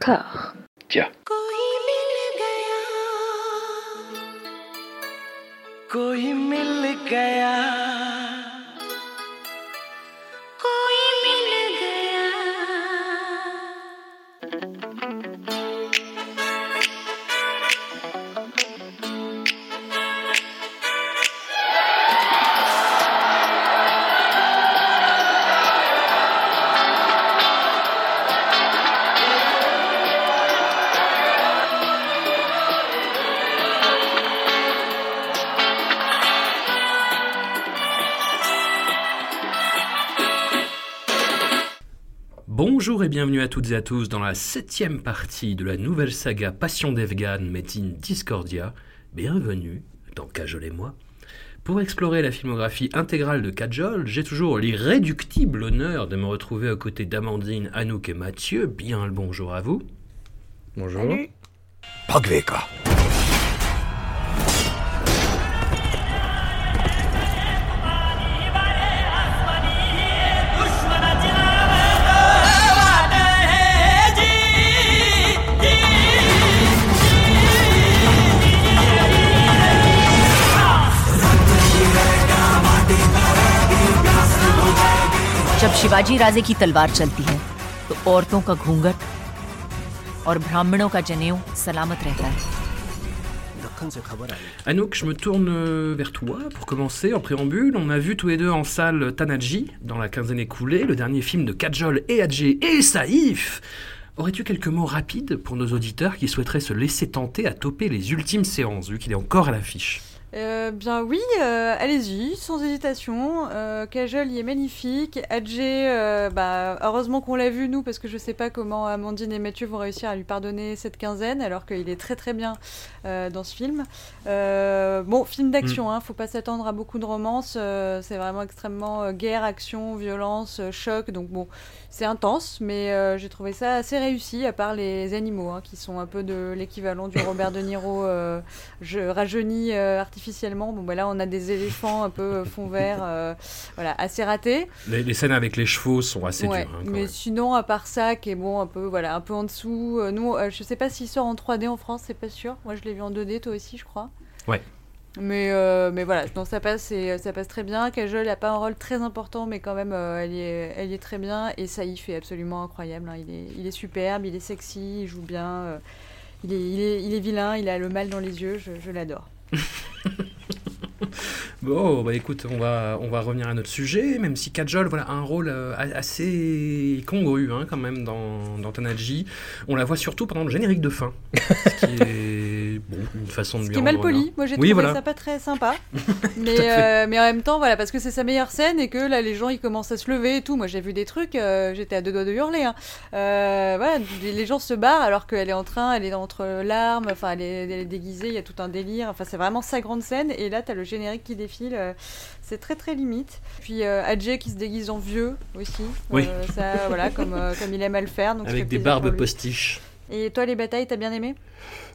cœur. Tiens. कोई मिल गया Bonjour et bienvenue à toutes et à tous dans la septième partie de la nouvelle saga Passion d'Evgan Met in Discordia. Bienvenue dans Cajol et moi. Pour explorer la filmographie intégrale de Kajol, j'ai toujours l'irréductible honneur de me retrouver aux côtés d'Amandine, Anouk et Mathieu. Bien le bonjour à vous. Bonjour. Shivaji राजे की तलवार चलती है तो औरतों का घूंघट और ब्राह्मणों का जनेऊ सलामत रहता है Anouk, je me tourne euh, vers toi pour commencer. En préambule, on a vu tous les deux en salle Tanaji dans la quinzaine écoulée, le dernier film de Kajol et Adjé et Saïf. Aurais-tu quelques mots rapides pour nos auditeurs qui souhaiteraient se laisser tenter à toper les ultimes séances, vu qu'il est encore à l'affiche Euh, bien oui, euh, allez-y, sans hésitation. Euh, Kajol, il est magnifique. Adjé, euh, bah, heureusement qu'on l'a vu, nous, parce que je sais pas comment Amandine et Mathieu vont réussir à lui pardonner cette quinzaine, alors qu'il est très très bien dans ce film. Bon, film d'action, hein, faut pas s'attendre à beaucoup de romance. c'est vraiment extrêmement guerre, action, violence, choc. Donc bon, c'est intense, mais j'ai trouvé ça assez réussi, à part les animaux, hein, qui sont un peu de l'équivalent du Robert De Niro je, rajeuni euh, artificiellement. Bon, bah là, on a des éléphants un peu euh, fond vert, euh, voilà, assez ratés. les, les scènes avec les chevaux sont assez Ouais, dures. hein, quand mais même. sinon, à part ça, qui est bon, un peu, voilà, un peu en dessous. euh, nous, euh, je sais pas s'il sort en 3D en France, c'est pas sûr. Moi, je l'ai vu en 2D, toi aussi, je crois. Ouais. Mais, euh, mais voilà, donc ça passe, et, ça passe très bien. Kajol n'a pas un rôle très important, mais quand même, euh, elle, y est, elle y est très bien. Et Saïf est absolument incroyable. hein. Il, est, il est superbe, il est sexy, il joue bien. euh, il, est, il, est, il est vilain, il a le mal dans les yeux, je, je l'adore. Bon, bah écoute, on va, revenir à notre sujet, même si Kajol voilà, a un rôle euh, assez congru hein, quand même dans, dans Tanaji. On la voit surtout pendant le générique de fin, qui est bon, une façon de Ce qui est mal poli, moi j'ai Oui, trouvé voilà. ça pas très sympa. mais, euh, mais en même temps, voilà, parce que c'est sa meilleure scène et que là les gens ils commencent à se lever et tout. Moi j'ai vu des trucs, euh, j'étais à deux doigts de hurler. hein. Euh, voilà, les gens se barrent alors qu'elle est en train, elle est entre larmes, enfin elle est, elle est déguisée, il y a tout un délire. Enfin c'est vraiment sa grande scène et là t'as le générique qui défile. c'est très très limite. Puis Adjé qui se déguise en vieux aussi. Oui. Ça, voilà, comme, comme il aime à le faire. Donc Avec des barbes postiches. Et toi les batailles, t'as bien aimé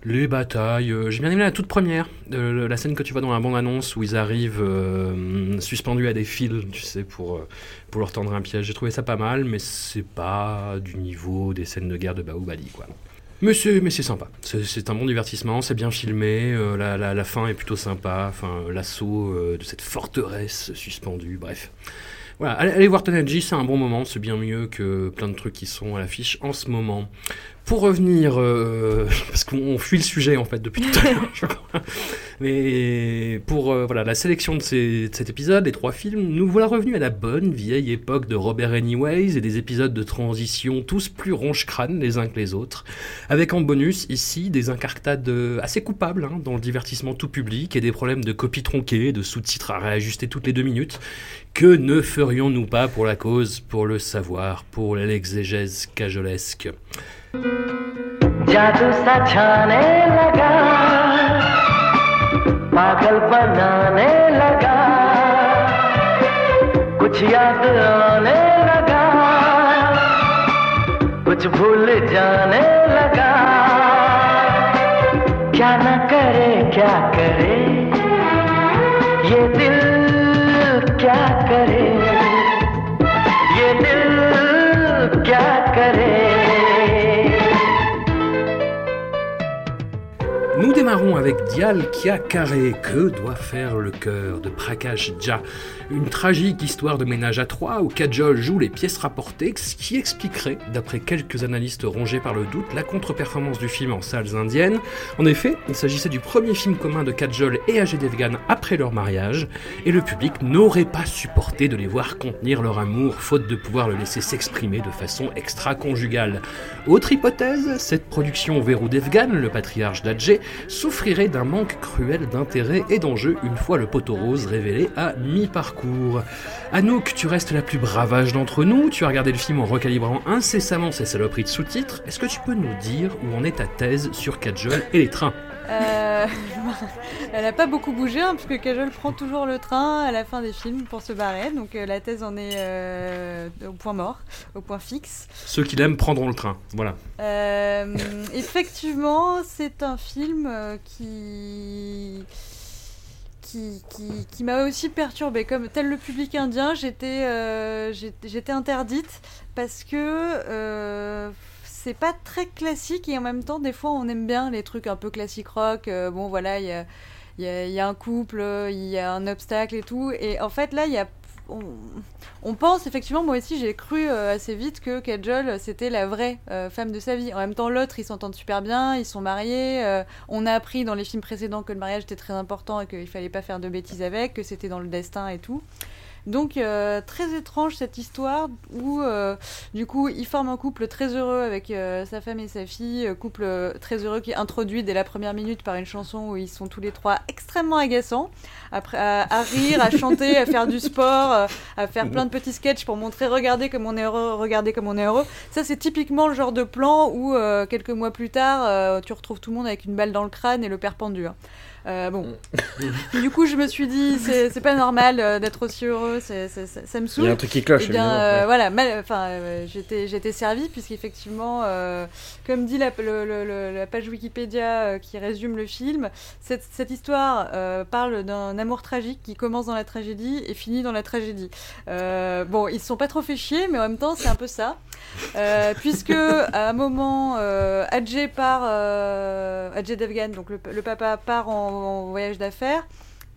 Les batailles, euh, j'ai bien aimé la toute première, euh, la scène que tu vois dans la bande-annonce où ils arrivent euh, suspendus à des fils, tu sais, pour, pour leur tendre un piège. J'ai trouvé ça pas mal, mais c'est pas du niveau des scènes de guerre de Baobali, quoi. Mais c'est, mais c'est sympa, c'est, un bon divertissement, c'est bien filmé, la, la- la fin est plutôt sympa, enfin, l'assaut de cette forteresse suspendue, bref. Voilà, allez, allez voir Tanaji, c'est un bon moment, c'est bien mieux que plein de trucs qui sont à l'affiche en ce moment. Pour revenir, euh, parce qu'on fuit le sujet en fait depuis tout à l'heure, je crois. Mais pour euh, voilà, la sélection de, ces- de cet épisode, les trois films, nous voilà revenus à la bonne vieille époque de Robert Anyways et des épisodes de transition tous plus ronche-crâne les uns que les autres, avec en bonus ici des incartades euh, assez coupables hein, dans le divertissement tout public et des problèmes de copie tronquée, de sous-titres à réajuster toutes les deux minutes. Que ne ferions-nous pas pour la cause, pour le savoir, pour l'exégèse cajolesque जादू सा छाने लगा पागल बनाने लगा कुछ याद आने लगा कुछ भूल जाने लगा क्या न करे क्या करे ये क्या करे? Démarrons avec Dial Kia Carré. Que doit faire le cœur de Prakash Jha? Une tragique histoire de ménage à trois où Kajol joue les pièces rapportées, ce qui expliquerait, d'après quelques analystes rongés par le doute, la contre-performance du film en salles indiennes. En effet, il s'agissait du premier film commun de Kajol et Ajay Devgan après leur mariage, et le public n'aurait pas supporté de les voir contenir leur amour, faute de pouvoir le laisser s'exprimer de façon extra-conjugale. Autre hypothèse, cette production verrou Devgan, le patriarche d'Adjé, souffrirait d'un manque cruel d'intérêt et d'enjeu une fois le poteau rose révélé à mi-parcours. Anouk, tu restes la plus bravage d'entre nous, tu as regardé le film en recalibrant incessamment ces saloperies de sous-titres, est-ce que tu peux nous dire où en est ta thèse sur Kajol et les trains? Euh, elle a pas beaucoup bougé, hein, puisque Kajol prend toujours le train à la fin des films pour se barrer. Donc euh, la thèse en est euh, au point mort, au point fixe. Ceux qui l'aiment prendront le train, voilà. Effectivement, c'est un film qui qui, qui, qui m'a aussi perturbée. Comme tel le public indien, j'étais j'étais interdite parce que c'est pas très classique et en même temps, des fois, on aime bien les trucs un peu classique rock. Euh, bon, voilà, il y a, y, a, un couple, il y a un obstacle et tout. Et en fait, là, il y a. On, pense effectivement, moi aussi j'ai cru euh, assez vite que Kajol c'était la vraie euh, femme de sa vie. En même temps, l'autre ils s'entendent super bien, ils sont mariés. on a appris dans les films précédents que le mariage était très important et qu'il fallait pas faire de bêtises avec, que c'était dans le destin et tout. Donc euh, très étrange cette histoire où euh, du coup il forme un couple très heureux avec euh, sa femme et sa fille, couple très heureux qui est introduit dès la première minute par une chanson où ils sont tous les trois extrêmement agaçants, à, rire, à chanter, à faire du sport, à faire plein de petits sketchs pour montrer regardez comme on est heureux, regardez comme on est heureux. Ça c'est typiquement le genre de plan où quelques mois plus tard tu retrouves tout le monde avec une balle dans le crâne et le père pendu. hein. Euh, bon, du coup je me suis dit c'est pas normal euh, d'être aussi heureux, ça, ça me Il saoule. y a un truc qui cloche, Eh bien, euh, ouais. voilà, mal- enfin, euh, j'étais, servie puisqu'effectivement, euh, comme dit la, le- le- le- la page Wikipédia qui résume le film, cette, cette histoire parle d'un amour tragique qui commence dans la tragédie et finit dans la tragédie. Bon, ils se sont pas trop fait chier, mais en même temps, c'est un peu ça, puisque à un moment, Adjé part, Adjé Devgan, donc le, le papa part en, voyage d'affaires.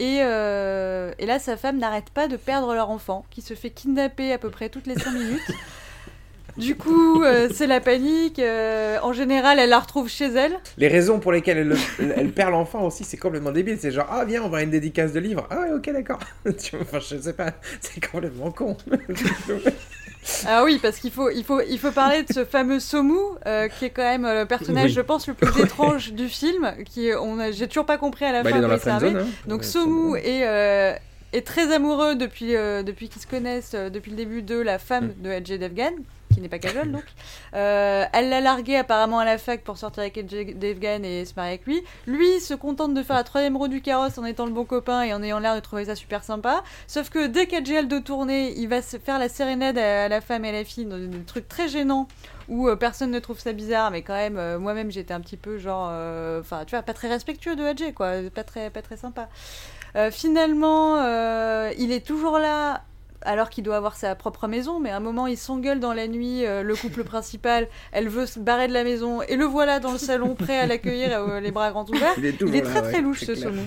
Et, euh, et là, sa femme n'arrête pas de perdre leur enfant, qui se fait kidnapper à peu près toutes les 5 minutes. Du coup, euh, c'est la panique. euh, en général, elle la retrouve chez elle. Les raisons pour lesquelles elle, le- elle perd l'enfant aussi, c'est complètement débile. C'est genre, ah viens, on va à une dédicace de livre. Ah ouais, ok, d'accord. Enfin, je sais pas, c'est complètement con. Ah oui, parce qu'il faut, il faut, il faut parler de ce fameux Somu, euh, qui est quand même euh, le personnage, Oui. je pense, le plus étrange du film. Qui, on a, j'ai toujours pas compris à la Bah, il fin est dans où la il friendzone. Hein. Donc Somu est, euh, est très amoureux depuis, euh, depuis qu'ils se connaissent, euh, depuis le début de la femme de Ajay Devgan, qui n'est pas Kajol donc. Euh, elle l'a largué apparemment à la fac pour sortir avec Devgan et se marier avec lui. Lui se contente de faire la troisième roue du carrosse en étant le bon copain et en ayant l'air de trouver ça super sympa. Sauf que dès qu'Ajay a le dos tourné, il va se faire la sérénade à la femme et à la fille dans des trucs très gênants où euh, personne ne trouve ça bizarre, mais quand même, euh, moi-même j'étais un petit peu genre, enfin, tu vois, pas très respectueux de Adjé, quoi, pas très, pas très sympa. Finalement, il est toujours là. Alors qu'il doit avoir sa propre maison, mais à un moment il s'engueule dans la nuit, euh, le couple principal, elle veut se barrer de la maison, et le voilà dans le salon prêt à l'accueillir, euh, les bras grands ouverts. Il est Il est là, très ouais, très louche ce clair. saumon.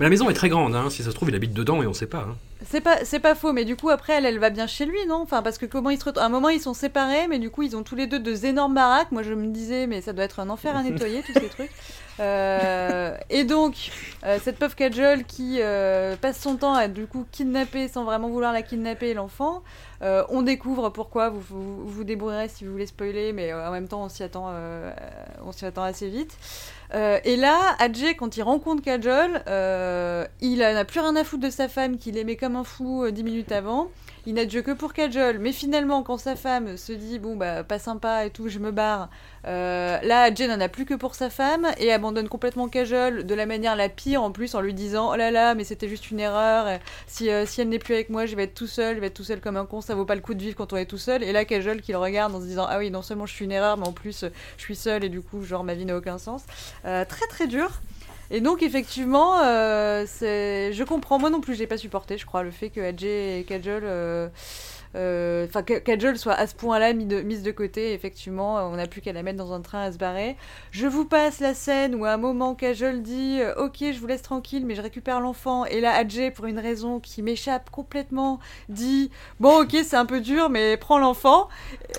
Mais la maison est très grande, hein. si ça se trouve, il habite dedans et on sait pas. hein. C'est pas, c'est pas faux, mais du coup après elle, elle va bien chez lui, non? Enfin parce que comment ils se retrouvent À un moment ils sont séparés, mais du coup ils ont tous les deux deux énormes baraques. Moi je me disais mais ça doit être un enfer à nettoyer tous ces trucs. Euh, et donc euh, cette pauvre Kajol qui euh, passe son temps à du coup kidnapper sans vraiment vouloir la kidnapper l'enfant. On découvre pourquoi. Vous vous, débrouillerez si vous voulez spoiler, mais en même temps on s'y attend, assez vite. Et là, Adjé, quand il rencontre Kajol, il n'a plus rien à foutre de sa femme qu'il aimait comme un fou dix minutes avant. Il n'a de jeu que pour Kajol. Mais finalement, quand sa femme se dit bon bah pas sympa et tout, je me barre. euh, là, Adjé n'en a plus que pour sa femme et abandonne complètement Kajol de la manière la pire en plus en lui disant oh là là mais c'était juste une erreur. Si euh, si elle n'est plus avec moi, je vais être tout seul, je vais être tout seul comme un con. Ça vaut pas le coup de vivre quand on est tout seul. Et là, Kajol qui le regarde en se disant ah oui non seulement je suis une erreur, mais en plus je suis seul et du coup genre ma vie n'a aucun sens. Euh, très très dur. Et donc effectivement, euh, je comprends. Moi non plus, j'ai pas supporté, je crois, le fait que Adjé et Kajol euh, euh, enfin que Kajol soit à ce point-là mise de côté. Effectivement, on n'a plus qu'à la mettre dans un train à se barrer. Je vous passe la scène où à un moment Kajol dit euh, Ok, je vous laisse tranquille, mais je récupère l'enfant. Et là, Adjé, pour une raison qui m'échappe complètement, dit Bon, ok, c'est un peu dur, mais prends l'enfant.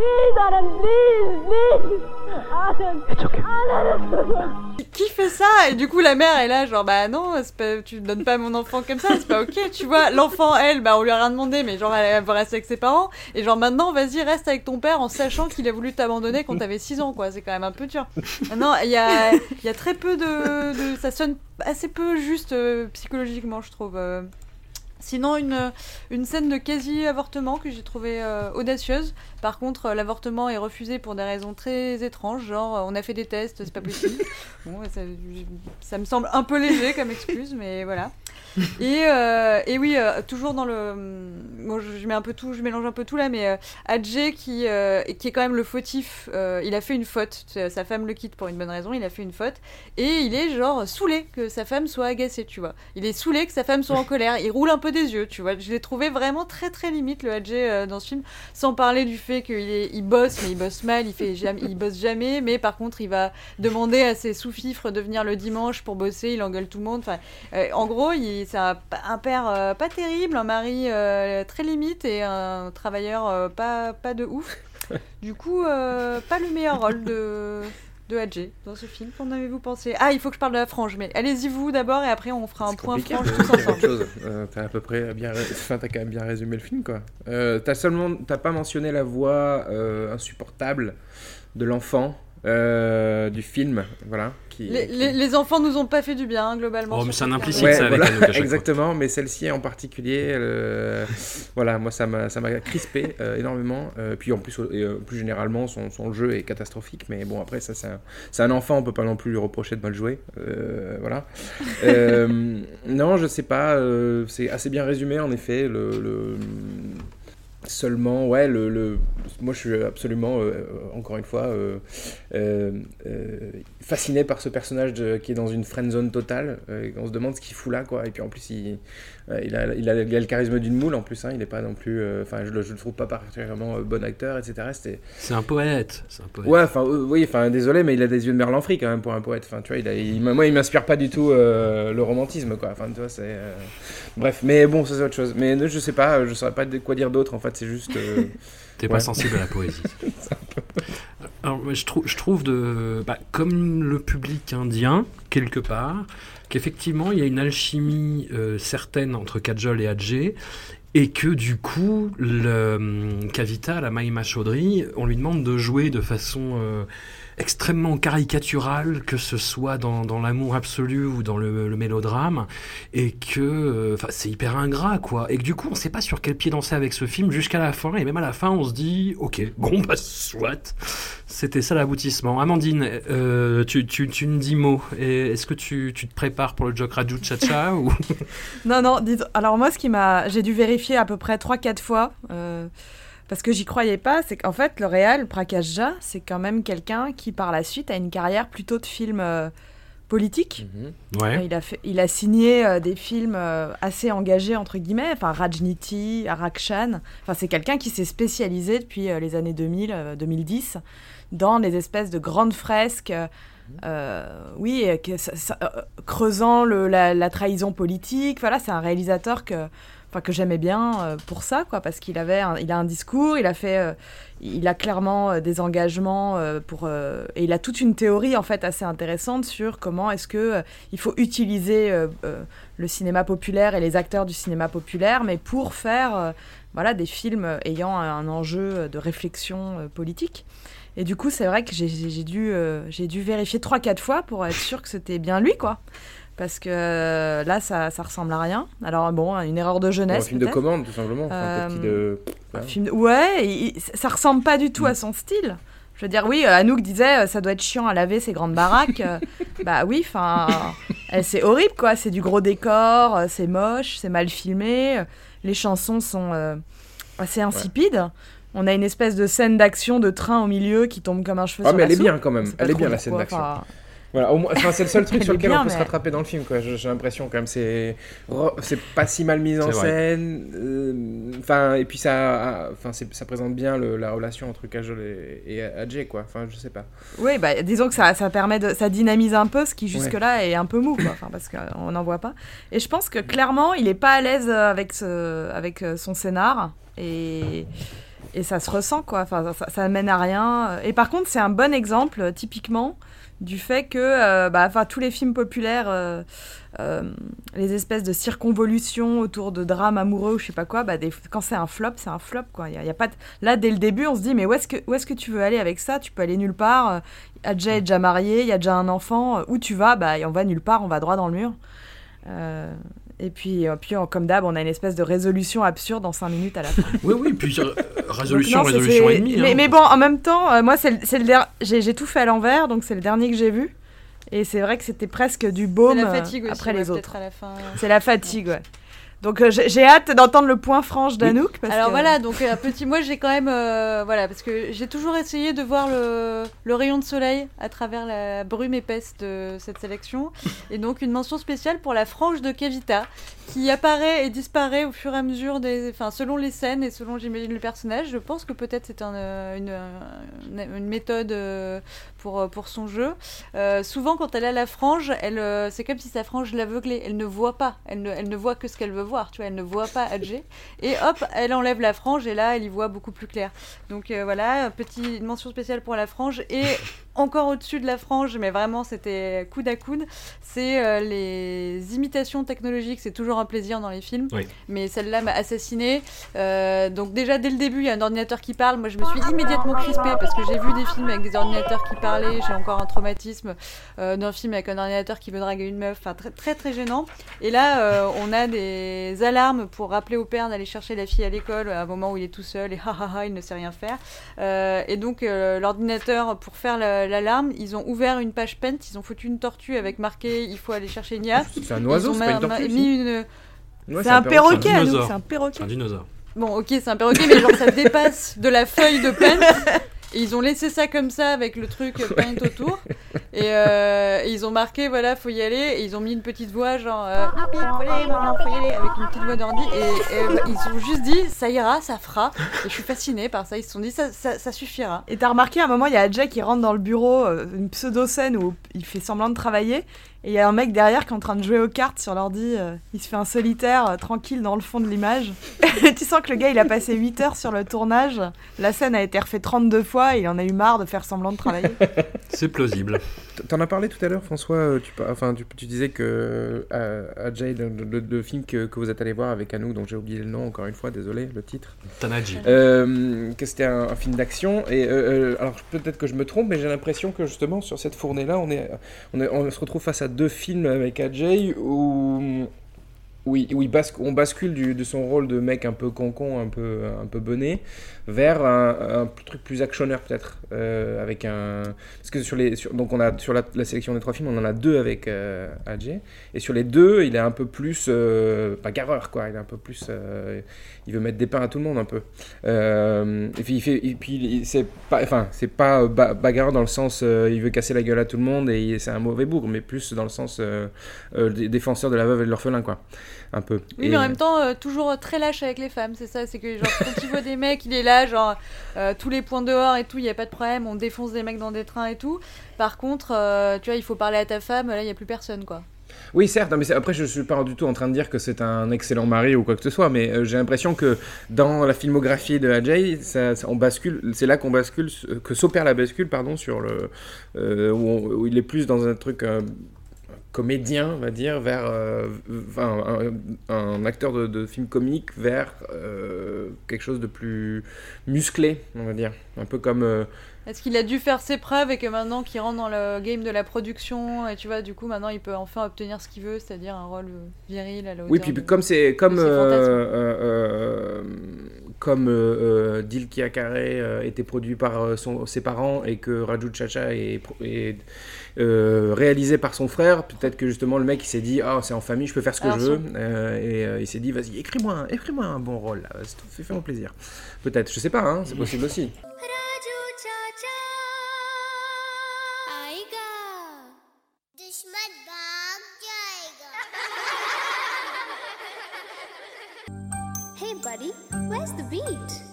में It's okay. Qui fait ça Et du coup, la mère est là, genre, bah non, pas- tu donnes pas mon enfant comme ça, c'est pas ok, tu vois. L'enfant, elle, bah on lui a rien demandé, mais genre, elle va rester avec ses parents. Et genre, maintenant, vas-y, reste avec ton père en sachant qu'il a voulu t'abandonner quand t'avais 6 ans, quoi. C'est quand même un peu dur. Non, il y a, y a très peu de, Ça sonne assez peu juste euh, psychologiquement, je trouve. euh. Sinon, une, une scène de quasi-avortement que j'ai trouvé euh, audacieuse. Par contre, euh, l'avortement est refusé pour des raisons très étranges, genre euh, on a fait des tests, c'est pas possible. Bon, ça, ça me semble un peu léger comme excuse, mais voilà. Et, euh, et oui, euh, toujours dans le. Bon, je, mets un peu tout, je mélange un peu tout là, mais euh, Adjé, qui, qui est quand même le fautif, il a fait une faute. Sa femme le quitte pour une bonne raison, il a fait une faute. Et il est genre saoulé que sa femme soit agacée, tu vois. Il est saoulé que sa femme soit en colère. Il roule un peu des yeux, tu vois. Je l'ai trouvé vraiment très très limite le Adjé dans ce film, sans parler du fait qu'il bosse, mais il bosse mal, il, fait il bosse jamais, mais par contre il va demander à ses sous-fifres de venir le dimanche pour bosser, il engueule tout le monde. Enfin, euh, en gros, c'est un, un père euh, pas terrible, un mari euh, très limite et un travailleur pas, pas de ouf. Du coup, pas le meilleur rôle de, de Hadjé dans ce film. Qu'en avez-vous pensé? Ah, il faut que je parle de la frange, mais allez-y vous d'abord et après on fera un point frange tous ensemble. Euh, t'as à peu près bien, enfin, t'as quand même bien résumé le film, quoi. Euh, t'as seulement, t'as pas mentionné la voix euh, insupportable de l'enfant euh, du film, voilà. Qui, Les, qui- les- les enfants nous ont pas fait du bien, hein, globalement. Oh, mais c'est un implicite, ça, avec voilà, Anouk exactement, mais celle-ci en particulier, elle, euh, voilà, moi ça m'a ça m'a crispé euh, énormément. Euh, puis en plus, euh, plus généralement, son, son jeu est catastrophique, mais bon après ça c'est un, c'est un enfant, on peut pas non plus lui reprocher de mal jouer, euh, voilà. Euh, non, je sais pas, euh, c'est assez bien résumé en effet. Le, le- seulement, ouais, le, le- moi je suis absolument, euh, encore une fois, euh, euh, euh, fasciné par ce personnage qui est dans une friend zone totale. euh, on se demande ce qu'il fout là, quoi. Et puis en plus, il, euh, il, a, il, a, il a le charisme d'une moule en plus. Hein, il n'est pas non plus, euh, enfin, je, le- je le trouve pas particulièrement euh, bon acteur, etc. C'est un poète. C'est un poète. Ouais, enfin, euh, oui, enfin, désolé, mais il a des yeux de Merlin Free quand même pour un poète. Enfin, tu vois, il a, il- moi, il m'inspire pas du tout euh, le romantisme, quoi. Enfin, tu vois, c'est. euh, Bref, mais bon, ça c'est autre chose. Mais je sais pas, je saurais pas de quoi dire d'autre. En fait, c'est juste. euh, T'es Ouais. pas sensible à la poésie. Alors, je, trouve, je trouve de, bah, comme le public indien, quelque part, qu'effectivement, il y a une alchimie euh, certaine entre Kajol et Adjé, et que du coup, le hum, Kavita, la Mahima Chaudhry, on lui demande de jouer de façon euh, extrêmement caricaturale, que ce soit dans, dans l'amour absolu ou dans le, le mélodrame, et que euh, enfin, c'est hyper ingrat, quoi. Et que du coup, on sait pas sur quel pied danser avec ce film jusqu'à la fin, et même à la fin, on se dit, ok, bon, bah, soit. C'était ça l'aboutissement. Amandine, euh, tu, tu, tu me dis mot. Est-ce que tu, tu te prépares pour le Joke Raju Chacha ou... Non, non, dis- alors moi, ce qui m'a. J'ai dû vérifier à peu près 3-4 fois, euh, parce que j'y croyais pas, c'est qu'en fait, le réal, Prakash Jha, c'est quand même quelqu'un qui, par la suite, a une carrière plutôt de film euh, politique. mhm. Ouais. Il, a fait, il a signé euh, des films euh, assez engagés, entre guillemets, enfin Rajniti, Arakshan. Enfin, c'est quelqu'un qui s'est spécialisé depuis euh, les années 2000, euh, 2010 dans des espèces de grandes fresques. euh, euh, oui, et que ça- ça- euh, creusant le- la, la trahison politique. Voilà, c'est un réalisateur que, enfin, que j'aimais bien euh, pour ça, quoi, parce qu'il avait, un- il a un discours, il a fait, euh, il a clairement euh, des engagements pour, et il a toute une théorie en fait assez intéressante sur comment est-ce que il faut utiliser le cinéma populaire et les acteurs du cinéma populaire, mais pour faire, voilà, des films ayant un enjeu de réflexion politique. Et du coup, c'est vrai que j'ai- dû, j'ai dû vérifier 3-4 fois pour être sûr que c'était bien lui, quoi. Parce que euh, là, ça, ça ressemble à rien. Alors, bon, une erreur de Bon, un jeunesse. film de commande, tout simplement. Enfin, Euh, de... Un film de- Ouais, il- ça ressemble pas du tout Mm. à son style. Je veux dire, oui, euh, Anouk disait, ça doit être chiant à laver ces grandes baraques. Bah oui, enfin, c'est horrible, quoi. C'est du gros décor, c'est moche, c'est mal filmé. Les chansons sont euh, assez insipides. On a une espèce de scène d'action de train au milieu qui tombe comme un cheveu Ah, sur mais la elle est bien quand même. Elle est bien la scène d'action. enfin, Voilà, au moins, enfin, c'est le seul truc sur lequel bien, on peut se rattraper dans le film, quoi. J'ai l'impression quand même, c'est c'est pas si mal mis en scène. euh, Enfin, et puis ça, enfin, ça présente bien le- la relation entre Kajol et, et Ajay, quoi. Enfin, je sais pas. Oui, bah, disons que ça, ça permet de, ça dynamise un peu ce qui jusque-là est un peu mou, quoi. Enfin, parce qu'on n'en voit pas. Et je pense que clairement, il est pas à l'aise avec, ce, avec son scénar et, et ça se ressent, quoi. Enfin, ça, ça mène à rien. Et par contre, c'est un bon exemple, euh, typiquement, du fait que, euh, bah, tous les films populaires, euh, euh, les espèces de circonvolutions autour de drames amoureux ou je sais pas quoi, bah, quand c'est un flop, c'est un flop, quoi. Là, dès le début, on se dit, mais où est-ce que, où est-ce que tu veux aller avec ça? Tu peux aller nulle part. euh, Adjay est déjà marié, il y a déjà un enfant. Où tu vas? Bah, on va nulle part, on va droit dans le mur. Et puis, euh, puis comme d'hab, on a une espèce de résolution absurde en 5 minutes à la fin. Oui, oui, puis euh, résolution, Donc non, résolution et demie. Mais, hein. mais bon, en même temps, euh, moi, c'est j'ai tout fait à l'envers, donc c'est le dernier que j'ai vu. Et c'est vrai que c'était presque du baume la fatigue aussi, après ouais, les autres. à la fin. C'est la fatigue, ouais. Donc euh, j'ai hâte d'entendre le point franche d'Anouk. Alors que- voilà, donc euh, petit, moi j'ai quand même, euh, voilà, parce que j'ai toujours essayé de voir le, le rayon de soleil à travers la brume épaisse de cette sélection, et donc une mention spéciale pour la frange de Kevita, qui apparaît et disparaît au fur et à mesure des, enfin selon les scènes et selon j'imagine le personnage. Je pense que peut-être c'est un, euh, une, une, une méthode pour pour son jeu. Euh, souvent quand elle a la frange, elle, c'est comme si sa frange l'aveuglait. Elle ne voit pas, elle ne, elle ne voit que ce qu'elle veut voir, tu vois, elle ne voit pas Adjé. Et hop, elle enlève la frange et là, elle y voit beaucoup plus clair. Donc euh, voilà, petite mention spéciale pour la frange. Et encore au-dessus de la frange, mais vraiment c'était coude à coude, c'est euh, les imitations technologiques. C'est toujours un plaisir dans les films. Oui. Mais celle-là m'a assassiné. donc déjà, dès le début, il y a un ordinateur qui parle. Moi, je me suis immédiatement crispée parce que j'ai vu des films avec des ordinateurs qui parlaient. J'ai encore un traumatisme euh, d'un film avec un ordinateur qui veut draguer une meuf. Enfin, très, très, très gênant. Et là, euh, on a des alarmes pour rappeler au père d'aller chercher la fille à l'école à un moment où il est tout seul et ha ha ha, il ne sait rien faire. Euh, et donc, euh, l'ordinateur, pour faire la- l'alarme, ils ont ouvert une page Paint, ils ont foutu une tortue avec marqué il faut aller chercher Nia. C'est un oiseau, Ils ont c'est pas une tortue, une. Ouais, c'est un perroquet, C'est un c'est perroquet. C'est un dinosaure. Bon, ok, c'est un perroquet, mais genre ça dépasse de la feuille de Paint. Et ils ont laissé ça comme ça avec le truc Paint autour. Et, euh, et ils ont marqué, voilà, faut y aller. Et ils ont mis une petite voix, genre, euh, Youpi, faut y aller, maman, faut y aller, avec une petite voix d'ordi. Et, et, bah, ils ont juste dit, ça ira, ça fera. Et je suis fascinée par ça. Ils se sont dit, ça, ça, ça suffira. Et t'as remarqué à un moment, il y a Adjay qui rentre dans le bureau, euh, une pseudo-scène où il fait semblant de travailler, et il y a un mec derrière qui est en train de jouer aux cartes sur l'ordi, euh, il se fait un solitaire euh, tranquille dans le fond de l'image. tu sens que le gars, il a passé 8 heures sur le tournage, la scène a été refaite 32 fois, et il en a eu marre de faire semblant de travailler. C'est plausible. T'en as parlé tout à l'heure, François. euh, Tu, enfin, tu, tu disais que euh, Ajay, le, le- le film que, que vous êtes allé voir avec Anouk, dont j'ai oublié le nom encore une fois, désolé, le titre. Tanaji. Euh, que c'était un, un film d'action. Et euh, alors peut-être que je me trompe, mais j'ai l'impression que justement sur cette fournée-là, on, est, on, est- on se retrouve face à deux films avec Ajay où, il basque- on bascule de son rôle de mec un peu concon, un peu, un peu bonnet, vers un, truc plus actionneur peut-être, euh, avec un parce que sur les donc on a sur la, sélection des trois films, on en a deux avec euh, Ajay, et sur les deux, il est un peu plus euh, quoi, il est un peu plus euh, il veut mettre des pains à tout le monde un peu. Euh, et puis il fait, et puis c'est pas, enfin c'est pas ba- bagarreur dans le sens il veut casser la gueule à tout le monde et c'est un mauvais bourg, mais plus dans le sens défenseur de la veuve et de l'orphelin quoi, un peu. Oui, Et- mais en même temps, euh, toujours très lâche avec les femmes, c'est ça. C'est que genre, quand il voit des mecs, il est là, genre, euh, tous les points dehors et tout, il n'y a pas de problème, on défonce des mecs dans des trains et tout. Par contre, euh, tu vois, il faut parler à ta femme, là, il n'y a plus personne, quoi. Oui, certes, mais après, je suis pas du tout en train de dire que c'est un excellent mari ou quoi que ce soit, mais euh, j'ai l'impression que dans la filmographie de Ajay, ça, ça- on bascule, c'est là qu'on bascule, que s'opère la bascule, pardon, sur le euh, où, on- où il est plus dans un truc euh, comédien, on va dire, vers euh, un, un acteur de, de film comique vers euh, quelque chose de plus musclé, on va dire, un peu comme euh, Est-ce qu'il a dû faire ses preuves et que maintenant qu'il rentre dans le game de la production, et tu vois, du coup, maintenant il peut enfin obtenir ce qu'il veut, c'est-à-dire un rôle viril à la hauteur Oui, puis de- comme c'est comme comme euh, Dil Kiakare euh, était produit par euh, son- ses parents et que Raju Chacha est, euh, réalisé par son frère. Peut-être que justement le mec il s'est dit ah oh, c'est en famille, je peux faire ce que je veux, euh, et euh, il s'est dit vas-y écris-moi, un, écris-moi un bon rôle, fais-moi plaisir. Peut-être, je sais pas, hein, c'est possible aussi. Buddy, where's the beat?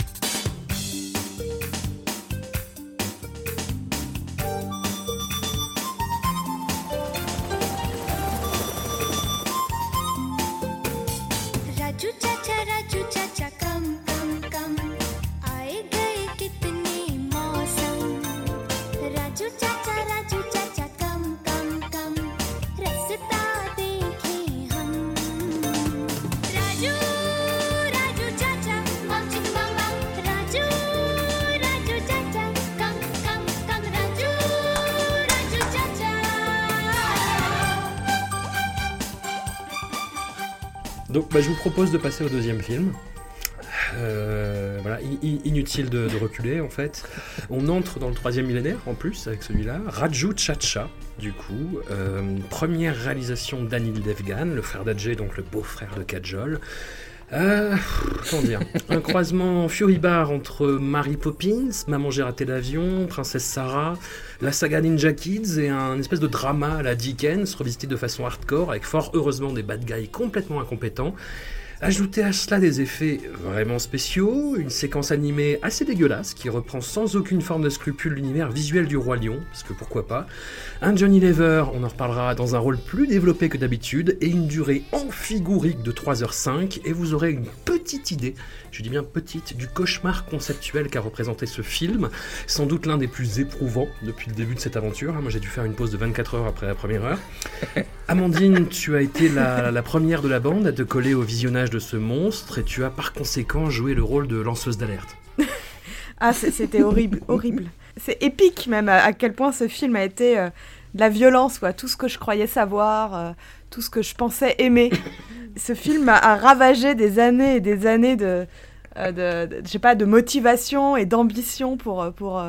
Bah, je vous propose de passer au deuxième film. Euh, voilà, inutile de, de reculer en fait. On entre dans le troisième millénaire en plus avec celui-là. Raju Chacha, du coup, euh, première réalisation d'Anil Devgan, le frère d'Ajay, donc le beau-frère de Kajol. Euh, comment dire? Un croisement furibard entre Mary Poppins, Maman j'ai raté l'avion, Princesse Sarah, la saga Ninja Kids et un espèce de drama à la Dickens revisité de façon hardcore avec fort heureusement des bad guys complètement incompétents. Ajoutez à cela des effets vraiment spéciaux, une séquence animée assez dégueulasse qui reprend sans aucune forme de scrupule l'univers visuel du Roi Lion, parce que pourquoi pas, un Johnny Lever, on en reparlera, dans un rôle plus développé que d'habitude, et une durée amphigorique de 3h05, et vous aurez une petite idée, je dis bien petite, du cauchemar conceptuel qu'a représenté ce film, sans doute l'un des plus éprouvants depuis le début de cette aventure. hein. Moi j'ai dû faire une pause de 24 heures après la première heure. Amandine, tu as été la, la première de la bande à te coller au visionnage de ce monstre et tu as par conséquent joué le rôle de lanceuse d'alerte. Ah, c'était horrible, horrible. C'est épique même à, quel point ce film a été euh, de la violence, quoi. Tout ce que je croyais savoir, euh, tout ce que je pensais aimer. ce film a, ravagé des années et des années de, euh, de, sais pas, de motivation et d'ambition pour, euh, pour,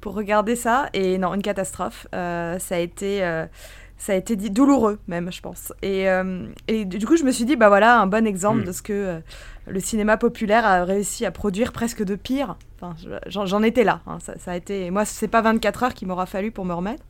pour regarder ça. Et non, une catastrophe. Ça a été... ça a été dit douloureux même, je pense. Et, euh, et du coup, je me suis dit, bah voilà, un bon exemple Mm. de ce que euh, le cinéma populaire a réussi à produire presque de pire. Enfin, je- j'en j'en étais là. hein. Ça, ça a été. Moi, c'est pas 24 heures qu'il m'aura fallu pour me remettre.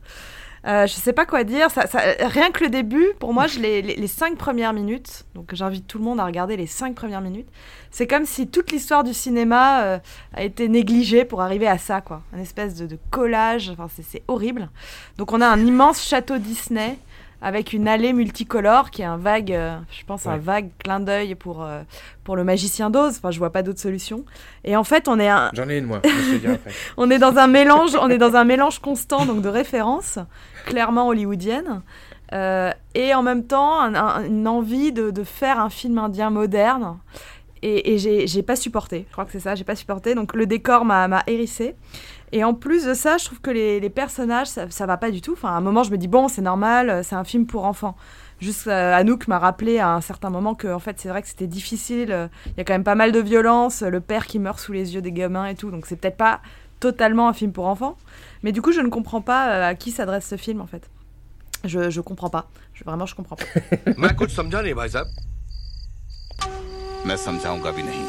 Euh, je sais pas quoi dire. Ça, ça- rien que le début, pour moi, je les, les cinq premières minutes. Donc, j'invite tout le monde à regarder les cinq premières minutes. C'est comme si toute l'histoire du cinéma euh, a été négligée pour arriver à ça, quoi. Un espèce de, de collage. Enfin, c'est- horrible. Donc, on a un immense château Disney avec une allée multicolore qui est un vague, euh, je pense, un vague clin d'œil pour, euh, pour le magicien d'Oz. Enfin, je vois pas d'autre solution. Et en fait, on est un, J'en ai une moi, je après. on est dans un mélange, on est dans un mélange constant donc de références clairement hollywoodiennes euh, et en même temps un- un- une envie de, de faire un film indien moderne. Et, et j'ai pas supporté. Je crois que c'est ça, j'ai pas supporté. Donc le décor m'a hérissé. Et en plus de ça, je trouve que les, personnages, ça, ça va pas du tout. Enfin, à un moment, je me dis bon, c'est normal, euh, c'est un film pour enfants. Juste euh, Anouk m'a rappelé à un certain moment que en fait, c'est vrai que c'était difficile. Il y a quand même pas mal de violence, le père qui meurt sous les yeux des gamins et tout. Donc c'est peut-être pas totalement un film pour enfants. Mais du coup, je ne comprends pas euh, à qui s'adresse ce film en fait. Je, je comprends pas. Je, vraiment, je comprends pas. मैं कुछ समझा नहीं भाई साहब मैं समझाऊंगा भी नहीं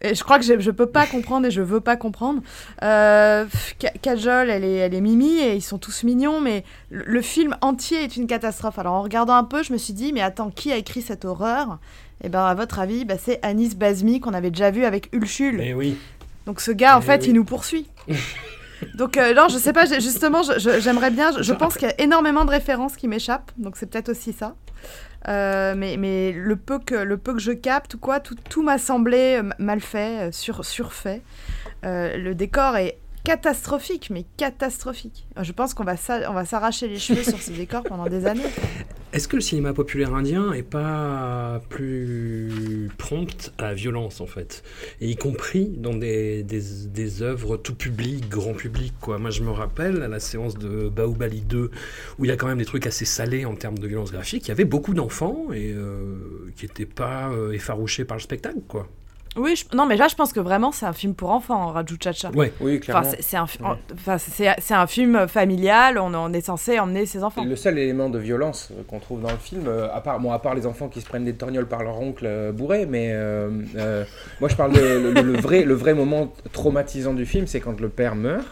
Et je crois que je, je peux pas comprendre et je veux pas comprendre. Euh, pff, Ka- Kajol, elle est, elle est mimi et ils sont tous mignons, mais le, le film entier est une catastrophe. Alors en regardant un peu, je me suis dit, mais attends, qui a écrit cette horreur Et ben à votre avis, bah, c'est Anis Bazmi qu'on avait déjà vu avec Ulchul. Mais oui. Donc ce gars, en Eh fait, oui. il nous poursuit. Donc euh, non, je sais pas, justement, j'aimerais bien, je, pense qu'il y a énormément de références qui m'échappent, donc c'est peut-être aussi ça. Euh, mais, mais le, peu que, le peu que je capte quoi, tout, tout m'a semblé euh, mal fait, euh, sur, surfait. Le décor est catastrophique, mais catastrophique. Je pense qu'on va s'arracher les cheveux sur ce décor pendant des années. Est-ce que le cinéma populaire indien est pas plus prompt à la violence en fait? Et y compris dans des, œuvres tout public, grand public quoi. Moi je me rappelle à la séance de Bahubali 2 où il y a quand même des trucs assez salés en termes de violence graphique, il y avait beaucoup d'enfants et euh, qui n'étaient pas euh, effarouchés par le spectacle quoi. Oui, je- non, mais là, je pense que vraiment, c'est un film pour enfants, Raju Chacha. Ouais. Oui, clairement. c'est c'est un, fi- Ouais. enfin, c'est c'est un film familial, on, on est censé emmener ses enfants. Le seul élément de violence euh, qu'on trouve dans le film, euh, à part, bon, à part les enfants qui se prennent des torgnoles par leur oncle euh, bourré, mais euh, euh, moi je parle de le vrai, le vrai moment traumatisant du film, c'est quand le père meurt.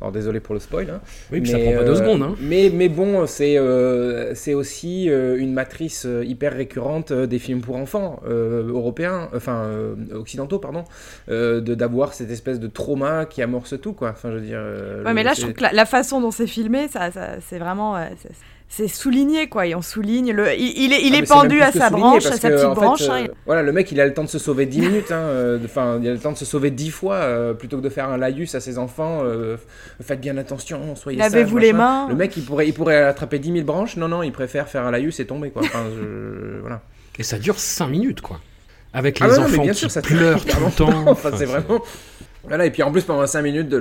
Alors désolé pour le spoil. hein. Oui, puis ça Mais, prend pas deux euh, secondes. Hein. Mais, mais bon, c'est euh, c'est aussi euh, une matrice hyper récurrente des films pour enfants euh, européens, enfin euh, occidentaux, pardon, euh, de d'avoir cette espèce de trauma qui amorce tout, quoi. Enfin, je veux dire. euh, Ouais, mais là, je trouve que la, la façon dont c'est filmé, ça, ça- c'est vraiment. euh, c'est- souligné, quoi. Et on souligne. Le, il, il est, il Ah, est pendu à sa branche, à sa que, petite fait, branche. euh, hein, voilà, le mec, il a le temps de se sauver 10 minutes. hein, euh, Enfin, il a le temps de se sauver 10 fois euh, plutôt que de faire un laïus à ses enfants. euh, faites bien attention, soyez Lavez-vous les mains. Le mec, il pourrait, il pourrait attraper 10 000 branches. Non, non, il préfère faire un laïus et tomber, quoi. Enfin, je- voilà. Et ça dure 5 minutes, quoi. Avec Ah les non, mais enfants bien qui sûr, ça pleurent tout le longtemps. temps. Enfin, c'est vraiment. Voilà, et puis en plus, pendant 5 minutes,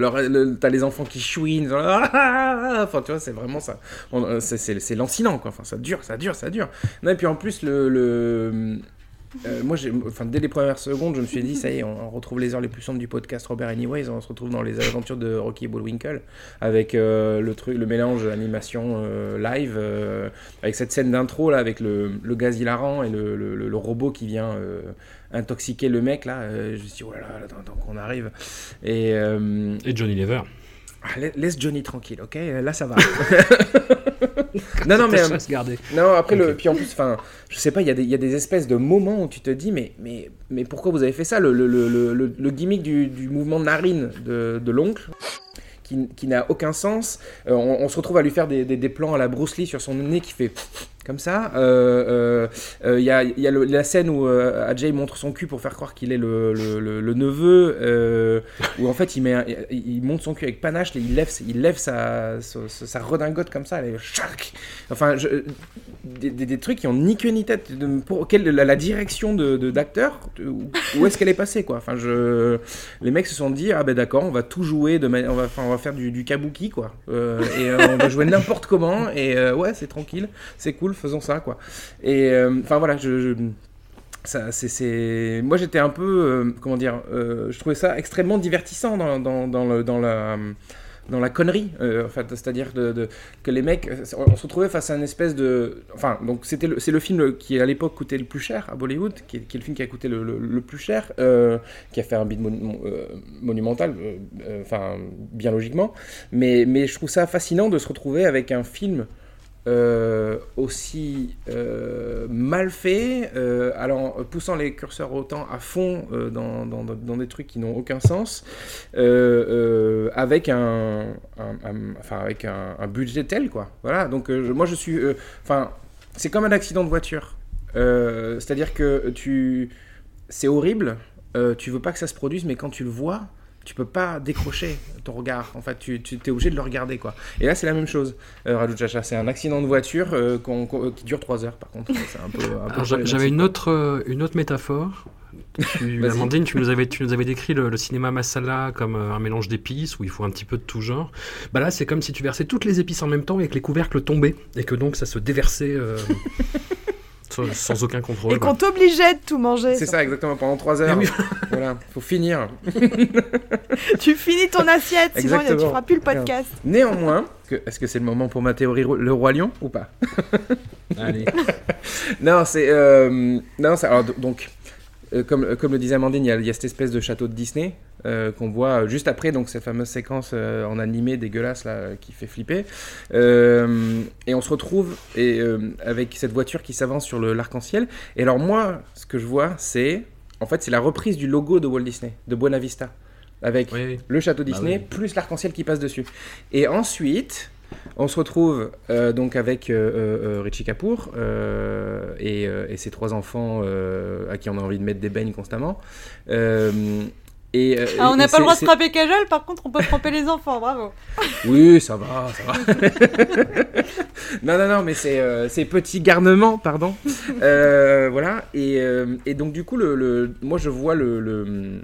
t'as les enfants qui chouinent. Ah, ah, ah Enfin, tu vois, c'est vraiment ça. Euh, C'est, c'est, lancinant, quoi. Enfin, ça dure, ça dure, ça dure. Non, et puis en plus, le. euh, moi, enfin, dès les premières secondes, je me suis dit, ça y est, on, retrouve les heures les plus sombres du podcast Robert Anyways. On se retrouve dans les aventures de Rocky et Bullwinkle avec euh, le truc, le mélange animation live, avec cette scène d'intro là, avec le, le gaz hilarant et le, robot qui vient intoxiquer le mec là. euh, je me suis dit, oh là là, attends, attends qu'on arrive. Et, euh, Et Johnny Lever. ah, la- laisse Johnny tranquille, ok Là, ça va. non, non, mais. Euh, non, après, le, puis en plus, enfin, je sais pas, il y, a des- y a des espèces de moments où tu te dis, mais, mais, mais pourquoi vous avez fait ça? Le, le, le, le, le- le gimmick du, du mouvement de narine de, de l'oncle, qui, qui n'a aucun sens. Euh, on, on se retrouve à lui faire des, des, des plans à la Bruce Lee sur son nez qui fait comme ça. Il euh, euh, euh, y a, y a la scène où Ajay montre son cul pour faire croire qu'il est le, le, neveu, où en fait il, met il, il monte son cul avec panache, il lève, il lève sa, sa, redingote comme ça. Enfin, des, des- trucs qui ont ni queue ni tête. Pour quelle, la, direction de, d'acteur, où, est-ce qu'elle est passée quoi Enfin, je, les mecs se sont dit ah ben d'accord, on va tout jouer, de on va, on va faire du, du kabuki quoi, et on va jouer n'importe comment et ouais c'est tranquille, c'est cool, faisons ça quoi. Et euh, enfin voilà, je, ça, c'est- Moi j'étais un peu, euh, comment dire, euh, je trouvais ça extrêmement divertissant dans, dans, le, dans la dans la connerie, en fait, c'est-à-dire que les mecs, on se retrouvait face à une espèce de, enfin, donc c'était c'est le film qui à l'époque coûtait le plus cher à Bollywood, qui est, le film qui a coûté le, le- plus cher, qui a fait un bid mon- monumental, enfin, bien logiquement, mais, mais je trouve ça fascinant de se retrouver avec un film euh, aussi euh, mal fait, euh, allant, poussant les curseurs autant à fond dans, dans- des trucs qui n'ont aucun sens, avec un, avec un, budget tel quoi. Voilà. Donc moi je suis, enfin c'est comme un accident de voiture. C'est-à-dire que tu, c'est horrible. tu veux pas que ça se produise, mais quand tu le vois, tu peux pas décrocher ton regard. En fait, tu, tu es obligé de le regarder, quoi. Et là, c'est la même chose. Euh, Raju Chacha, c'est un accident de voiture euh, qu'on- qui dure 3 heures, par contre. Un peu. un peu J'avais une quoi. autre, euh, une autre métaphore. Tu. Amandine, tu nous, avais, tu nous avais décrit le, le cinéma masala comme euh, un mélange d'épices où il faut un petit peu de tout genre. Bah là, c'est comme si tu versais toutes les épices en même temps et que les couvercles tombaient et que donc ça se déversait euh, sans, sans aucun contrôle. Et qu'on t'obligeait de tout manger. C'est ça, exactement, pendant 3 heures. Mais voilà, faut finir. Tu finis ton assiette, sinon tu feras plus le podcast. Néanmoins, est-ce que c'est le moment pour ma théorie Le Roi Lion ou pas? Allez. Non, c'est. euh, non, c'est- alors, do- donc, comme, comme le disait Amandine, il y, a, il y a cette espèce de château de Disney euh, qu'on voit euh, juste après, donc cette fameuse séquence euh, en animé dégueulasse là, euh, qui fait flipper. Euh, et on se retrouve et, euh, avec cette voiture qui s'avance sur l'arc-en-ciel. Et alors, moi, ce que je vois, c'est. En fait, c'est la reprise du logo de Walt Disney, de Buena Vista. Avec Oui. le château Bah Disney, oui. plus l'arc-en-ciel qui passe dessus. Et ensuite, on se retrouve euh, donc avec euh, euh, Richie Kapoor euh, et, euh, et ses trois enfants euh, à qui on a envie de mettre des beignes constamment. Euh, et, euh, Ah, on n'a pas le droit de frapper Kajol, par contre, on peut frapper les enfants, bravo. Oui, ça va, ça va. non, non, non, mais c'est euh, petit garnement, pardon. Euh, voilà, et, euh, et donc du coup, le, le- moi je vois le, le,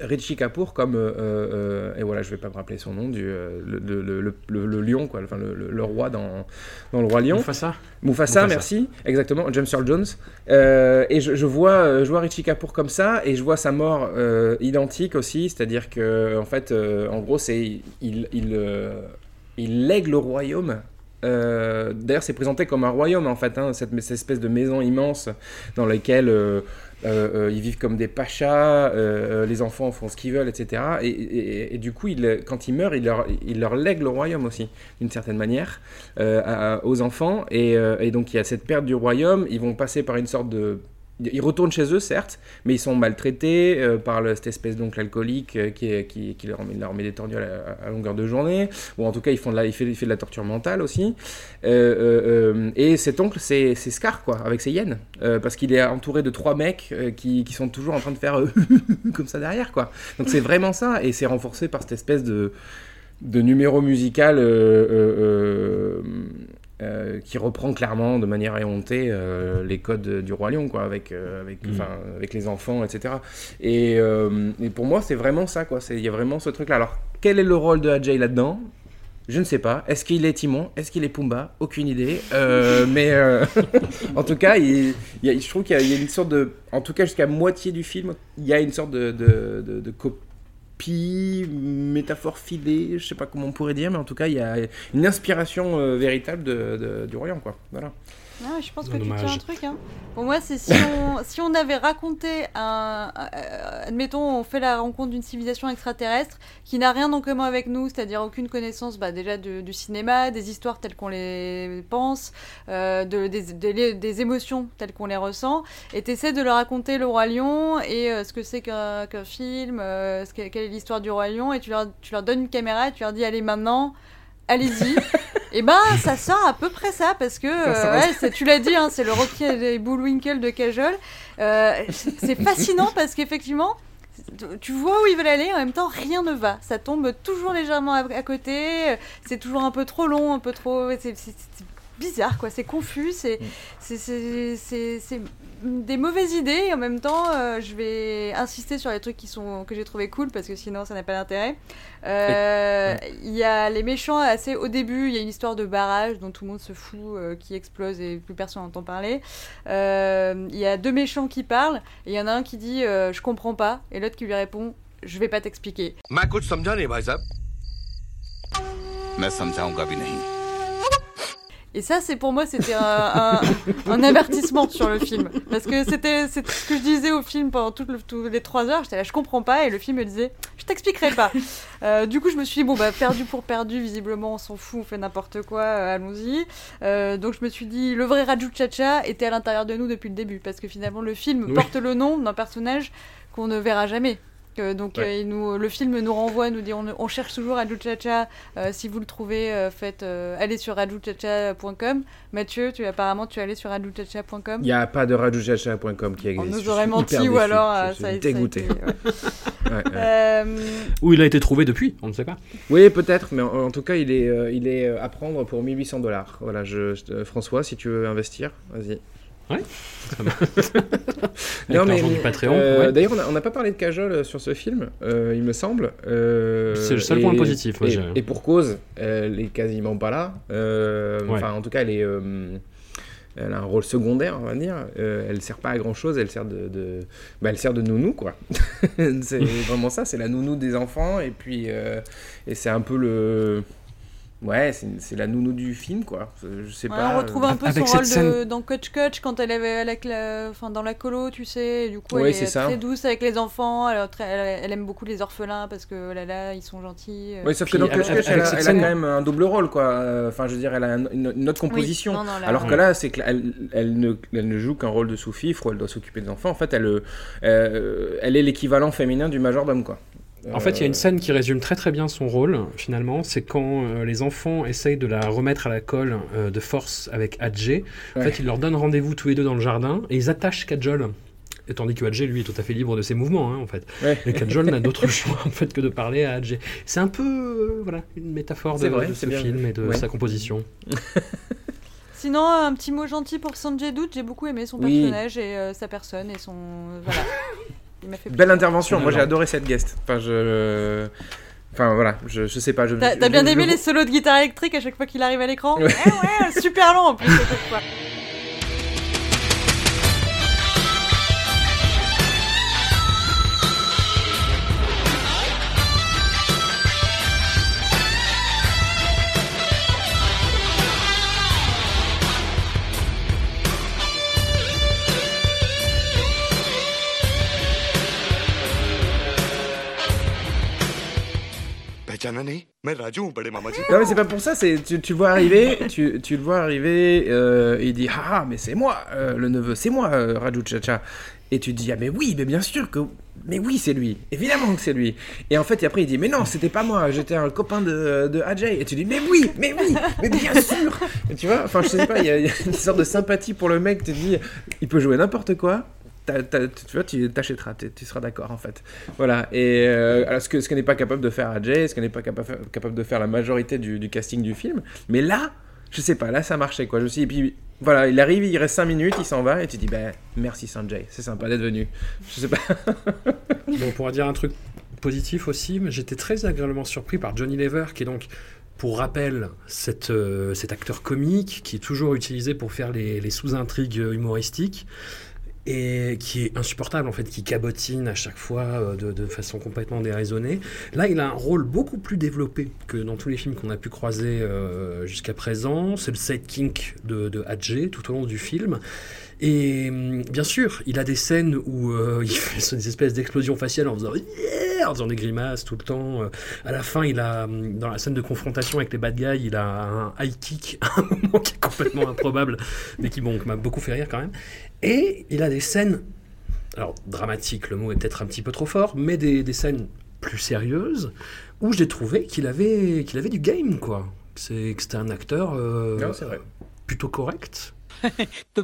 Richie Kapoor comme euh, euh, et voilà je vais pas me rappeler son nom du euh, le, le, le, le- le lion quoi enfin le, roi dans, dans le roi lion. Mufasa. Mufasa, Mufasa. merci. Exactement James Earl Jones. Euh, et je, je vois euh, je vois Richie Kapoor comme ça et je vois sa mort euh, identique aussi c'est-à-dire que en fait euh, en gros c'est il il, euh, il lègue le royaume. Euh, D'ailleurs, c'est présenté comme un royaume en fait, hein, cette, cette espèce de maison immense dans laquelle euh, euh, ils vivent comme des pachas, euh, les enfants font ce qu'ils veulent, etc. Et, du coup, quand ils meurent, il leur, il leur le royaume aussi, d'une certaine manière, aux enfants. Et, et donc, il y a cette perte du royaume. Ils vont passer par une sorte de ils retournent chez eux, certes, mais ils sont maltraités euh, par cette espèce d'oncle alcoolique euh, qui, qui, qui leur, met, des tordues à, longueur de journée. Ou en tout cas, ils font de la, il, fait, de la torture mentale aussi. Euh, et cet oncle, c'est Scar, quoi, avec ses. Euh, parce qu'il est entouré de trois mecs qui, sont toujours en train de faire comme ça derrière, quoi. Donc c'est vraiment ça. Et c'est renforcé par cette espèce de, numéro musical. Euh, qui reprend clairement de manière éhontée euh, les codes du roi lion quoi avec euh, avec Mm. avec les enfants etc et, et pour moi c'est vraiment ça quoi c'est il y a vraiment ce truc là alors quel est le rôle de Ajay là dedans je ne sais pas. Est-ce qu'il est Timon? Est-ce qu'il est Pumba Aucune idée. Mais en tout cas, il, il y a- je trouve qu'il y, a- il y a une sorte de. En tout cas, jusqu'à moitié du film, il y a une sorte de, de, de- de copie, métaphore filée, je sais pas comment on pourrait dire, mais en tout cas, il y a une inspiration euh, véritable de- du royaume, quoi. Voilà. Ah, je pense que Dommage. tu tiens un truc. Hein. Pour moi, c'est si on, si on avait raconté un. euh, admettons, on fait la rencontre d'une civilisation extraterrestre qui n'a rien en commun avec nous, c'est-à-dire aucune connaissance bah, déjà du cinéma, des histoires telles qu'on les pense, euh, de, des, des- des émotions telles qu'on les ressent, et t'essaies de leur raconter le Roi Lion et euh, ce que c'est qu'un film, ce qu'est- quelle est l'histoire du Roi Lion, et tu leur, tu leur donnes une caméra et tu leur dis allez maintenant. Allez-y. et ben, ça sort à peu près ça, parce que, Ça euh, ouais, tu l'as dit, hein, c'est le Rocky et Bullwinkle de Cajol. Euh, c'est fascinant parce qu'effectivement, tu vois où ils veulent aller, en même temps, rien ne va. Ça tombe toujours légèrement à, à côté, c'est toujours un peu trop long, un peu trop. c'est- bizarre, quoi, c'est confus, c'est des mauvaises idées, et en même temps, euh, je vais insister sur les trucs qui sont, que j'ai trouvé cool parce que sinon, ça n'a pas d'intérêt. Euh, Il y a les méchants assez au début, il y a une histoire de barrage dont tout le monde se fout, euh, qui explose et plus personne n'entend parler. Euh, Il y a deux méchants qui parlent et il y en a un qui dit euh, je comprends pas et l'autre qui lui répond je vais pas t'expliquer. Et ça, c'est pour moi, c'était un, un- un avertissement sur le film. Parce que c'était ce que je disais au film pendant toutes le- les trois heures. J'étais là, je comprends pas. Et le film me disait, je t'expliquerai pas. Euh, du coup, je me suis dit, bon, bah, perdu pour perdu, visiblement, on s'en fout, on fait n'importe quoi, euh, allons-y. Euh, donc, je me suis dit, le vrai Raju Chacha était à l'intérieur de nous depuis le début. Parce que finalement, le film Oui. porte le nom d'un personnage qu'on ne verra jamais. Que- donc Ouais. euh, il nous, le film nous renvoie, nous dit on, on cherche toujours Raju Chacha. Euh, si vous le trouvez, euh, faites, euh, allez sur rajuchacha.com. Mathieu, tu apparemment tu es allé sur rajuchacha.com. Il n'y a pas de rajuchacha.com qui On existe. nous Je aurait menti ou déçu. alors Je ça, a- a dégoûté. été, ouais. Ouais, ouais. Euh, Où il a été trouvé depuis, on ne sait pas. Oui, peut-être, mais en, en tout cas, il est, il est à prendre pour 1800 dollars. Voilà, je, je- François, si tu veux investir, vas-y. Ouais. Non, mais, l'argent du Patreon. euh, ouais. D'ailleurs, on n'a pas parlé de Cajol euh, sur ce film, euh, il me semble. Euh, C'est le seul et- point positif, moi, et, pour cause, elle est quasiment pas là. Ouais. Enfin, en tout cas, elle est. elle a un rôle secondaire, on va dire. Elle sert pas à grand chose. Elle sert de, de- bah, elle sert de nounou, quoi. c'est vraiment ça. C'est la nounou des enfants. Et puis, et c'est un peu le. Ouais, c'est la nounou du film, quoi. Je sais ouais, pas. on retrouve euh, un peu Avec son rôle de, dans Coach Coach quand elle avait avec la, enfin, dans la colo, tu sais. et du coup, Ouais, elle c'est est ça. très douce avec les enfants. Elle, très- elle- elle aime beaucoup les orphelins parce que oh là là, ils sont gentils. euh. Oui, sauf que dans Coach Coach, elle, a, elle quand même un double rôle, quoi. Enfin, je veux dire, elle a un- une, une autre Oui. composition. Non, non, là, Alors ouais. que là, c'est qu'elle elle ne, elle ne joue qu'un rôle de sous-fifre où elle doit s'occuper des enfants. En fait, elle, euh, elle est l'équivalent féminin du majordome, quoi. En fait, il y a une scène qui résume très très bien son rôle, finalement. C'est quand euh, les enfants essayent de la remettre à la colle euh, de force avec Adjé. En Ouais. fait, ils leur donnent rendez-vous tous les deux dans le jardin et ils attachent Kajol. Et tandis que Adjé, lui, est tout à fait libre de ses mouvements, hein, en fait. Ouais. Et Kajol n'a d'autre choix, en fait, que de parler à Adjé. C'est un peu, euh, voilà, une métaphore de, vrai, ce bien. film et de Ouais. sa composition. Sinon, un petit mot gentil pour Sanjay Dutt. J'ai beaucoup aimé son Oui. personnage et euh, sa personne et son. voilà. fait. Belle intervention, moi j'ai adoré cette guest. Enfin, je. Enfin voilà, je, je sais pas. Je, T'as bien je- aimé je- les solos de guitare électrique à chaque fois qu'il arrive à l'écran Ouais. Ouais, ouais, super lent en plus à chaque fois. Non mais c'est pas pour ça, c'est tu, vois arriver, tu, tu le vois arriver, euh, il dit ah mais c'est moi euh, le neveu, c'est moi euh, Raju Chacha. Et tu dis ah mais oui, mais bien sûr que mais oui c'est lui, évidemment que c'est lui. Et en fait après il dit mais non c'était pas moi, j'étais un copain de, de Ajay. Et tu dis mais oui, mais oui, mais bien sûr. Tu vois, enfin je sais pas, il y, y a une sorte de sympathie pour le mec. Tu te dis il peut jouer n'importe quoi. Tu vois, tu t'achèteras, tu, seras d'accord en fait. Voilà. Et euh, alors, ce que, ce n'est pas capable de faire Ajay, ce que n'est pas capa- capable de faire la majorité du, casting du film. Mais là, je sais pas, là ça marchait quoi. Je me suis et puis voilà, il arrive, il reste 5 minutes, il s'en va, et tu dis, ben merci Sanjay, c'est sympa d'être venu. Je sais pas. Bon, on pourra dire un truc positif aussi, mais j'étais très agréablement surpris par Johnny Lever, qui est donc, pour rappel, cet, euh, cet acteur comique qui est toujours utilisé pour faire les, les sous-intrigues humoristiques et qui est insupportable en fait, qui cabotine à chaque fois euh, de, façon complètement déraisonnée. Là, il a un rôle beaucoup plus développé que dans tous les films qu'on a pu croiser euh, jusqu'à présent. C'est le sidekick de, de Hadjé tout au long du film. Et hum, bien sûr, il a des scènes où euh, il fait des espèces d'explosions faciales en faisant des grimaces tout le temps. Euh, à la fin, il a hum, dans la scène de confrontation avec les bad guys, il a un high kick un moment qui est complètement improbable, mais qui m'a beaucoup fait rire quand même. Et il a des scènes, alors dramatiques, le mot est peut-être un petit peu trop fort, mais des, des scènes plus sérieuses où j'ai trouvé qu'il avait qu'il avait du game quoi. C'est que c'était un acteur euh, Non, vrai. plutôt correct.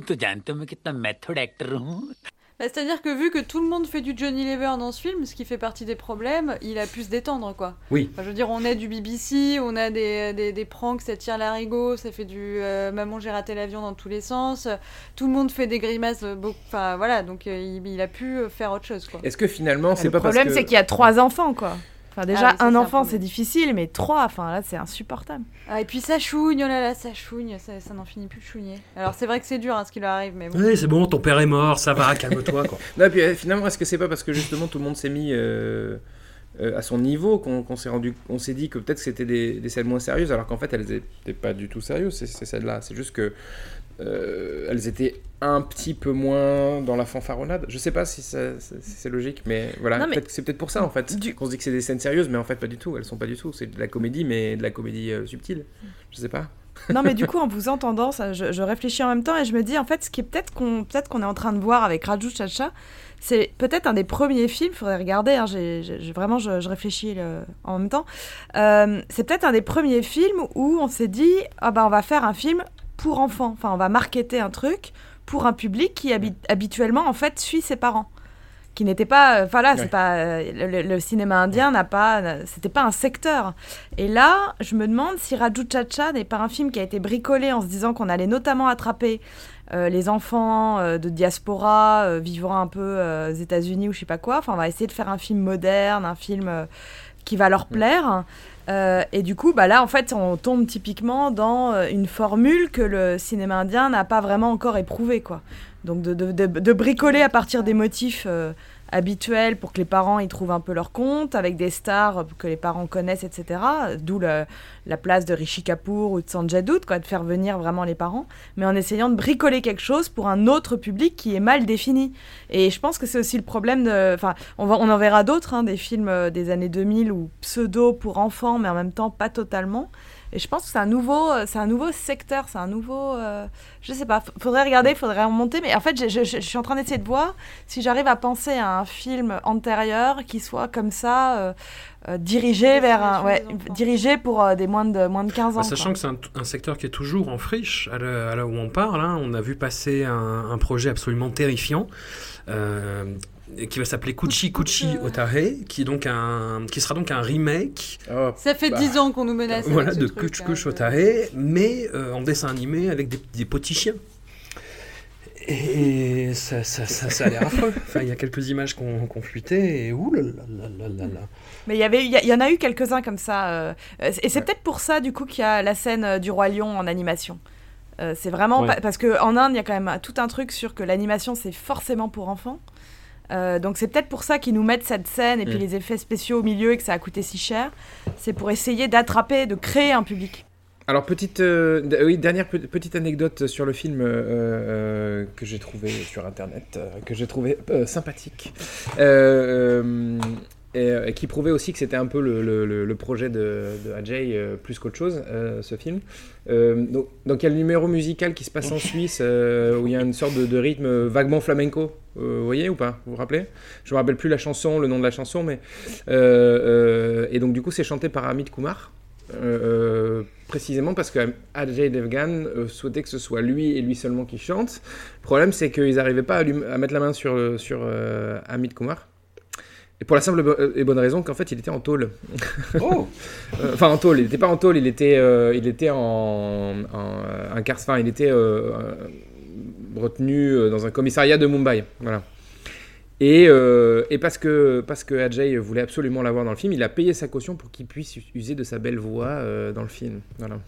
Bah, c'est-à-dire que vu que tout le monde fait du Johnny Lever dans ce film, ce qui fait partie des problèmes, il a pu se détendre, quoi. Oui. Je veux dire, on a du BBC, on a des, des, des pranks, ça tire la l'arigot, ça fait du euh, maman j'ai raté l'avion dans tous les sens, tout le monde fait des grimaces, euh, enfin voilà, donc euh, il, a pu faire autre chose. Est-ce que finalement, c'est pas parce que... Le problème, c'est qu'il y a trois enfants, quoi. Enfin, déjà, Ah oui, ça, un enfant, c'est difficile, mais trois, enfin, là, c'est insupportable. Ah, et puis ça chouigne, oh là là, ça chouigne, ça, ça n'en finit plus de chougner. Alors c'est vrai que c'est dur hein, ce qui leur arrive, mais bon. Oui, c'est bon, ton père est mort, ça va, calme-toi quoi. Non, et puis euh, finalement, est-ce que c'est pas parce que justement tout le monde s'est mis euh, euh, à son niveau qu'on s'est rendu, on s'est dit que peut-être que c'était des, des scènes moins sérieuses, alors qu'en fait elles étaient pas du tout sérieuses ces, ces scènes-là. C'est juste que euh, elles étaient un petit peu moins dans la fanfaronnade. Je sais pas si, c'est logique, mais voilà. C'est peut-être pour ça en fait qu'on se dit que c'est des scènes sérieuses, mais en fait pas du tout. Elles sont pas du tout. C'est de la comédie, mais de la comédie euh, subtile. Je sais pas. Non, mais du coup, en vous entendant, ça, je, je réfléchis en même temps et je me dis, en fait, ce qui est peut-être qu'on peut qu'on est en train de voir avec Raju Chacha, c'est peut-être un des premiers films, il faudrait regarder, hein, vraiment, je, je réfléchis le- en même temps. Euh, c'est peut-être un des premiers films où on s'est dit, ah bah, on va faire un film pour enfants. Enfin, on va marketer un truc pour un public qui habi- habituellement, en fait, suit ses parents. Qui n'était pas euh, enfin là Ouais. c'est pas euh, le, cinéma indien n'a pas euh, c'était pas un secteur. Et là je me demande si Raju Chacha n'est pas un film qui a été bricolé en se disant qu'on allait notamment attraper euh, les enfants euh, de diaspora vivant un peu aux États-Unis ou je sais pas quoi. Enfin on va essayer de faire un film moderne un film qui va leur plaire Euh, et du coup, bah là, en fait, on tombe typiquement dans euh, une formule que le cinéma indien n'a pas vraiment encore éprouvée, quoi. Donc de, de- de- bricoler à partir des motifs euh, habituels pour que les parents y trouvent un peu leur compte, avec des stars que les parents connaissent, etc. D'où la place de Rishi Kapoor ou de Sanjay Dutt, quoi, de faire venir vraiment les parents, mais en essayant de bricoler quelque chose pour un autre public qui est mal défini. Et je pense que c'est aussi le problème de... Enfin, on en verra d'autres, hein, des films euh, des années 2000 ou pseudo pour enfants, mais en même temps pas totalement. Et je pense que c'est un nouveau, euh, c'est un nouveau secteur, c'est un nouveau, euh, je sais pas. Faudrait regarder, faudrait remonter. Mais en fait, je, je- je- je suis en train d'essayer de voir si j'arrive à penser à un film antérieur qui soit comme ça, euh, euh, dirigé vers un, ouais, dirigé pour euh, des moins de moins de 15 ans. Bah, sachant quoi. que c'est un, un secteur qui est toujours en friche, à l'heure à l'heure où on parle, hein. on a vu passer un, un projet absolument terrifiant. euh, qui va s'appeler Kuchi Kuchi Otare, qui, est donc un, qui sera donc un remake Ça fait Bah, 10 ans qu'on nous menace. voilà, avec ce de truc, Kuch là, Kuch je- Otare, mais euh, en dessin animé avec des, des petits chiens. Et ça, ça, ça, ça a l'air affreux. Enfin, il y a quelques images qu'on qu'on fuité et ouh là là là là là là. Mais il y avait, il y, en a eu quelques-uns comme ça. euh, et c'est peut-être pour ça, du coup, qu'il y a la scène euh, du roi lion en animation. Euh, c'est vraiment Ouais. pa- parce que en Inde, il y a quand même tout un truc sur que l'animation c'est forcément pour enfants. Euh, donc c'est peut-être pour ça qu'ils nous mettent cette scène et puis Mm. les effets spéciaux au milieu et que ça a coûté si cher. C'est pour essayer d'attraper, de créer un public. Alors, petite, euh, oui, dernière pe- petite anecdote sur le film euh, que j'ai trouvé sur internet, que j'ai trouvé euh, sympathique, euh, et, qui prouvait aussi que c'était un peu le, le- le- le projet de, de Ajay euh, plus qu'autre chose, euh, ce film. Euh, donc, donc, il y a le numéro musical qui se passe en Suisse où il y a une sorte de, de rythme vaguement flamenco. Vous voyez ou pas Vous vous rappelez? Je me rappelle plus la chanson, le nom de la chanson, mais et donc du coup c'est chanté par Amit Kumar. Euh, euh, précisément parce que Ajay Devgan euh, souhaitait que ce soit lui et lui seulement qui chante. Le problème, c'est qu'ils n'arrivaient pas à, lui- à mettre la main sur, sur Amit Kumar. Et pour la simple bo- et bonne raison qu'en fait, il était en tôle. Oh Euh, Enfin, en tôle, il n'était pas en tôle, il était, euh, il était en, en euh, incar- enfin, il était euh, euh, retenu euh, dans un commissariat de Mumbai. Voilà. Et, euh, et parce que, parce que Ajay voulait absolument l'avoir dans le film, il a payé sa caution pour qu'il puisse user de sa belle voix euh, dans le film. Voilà.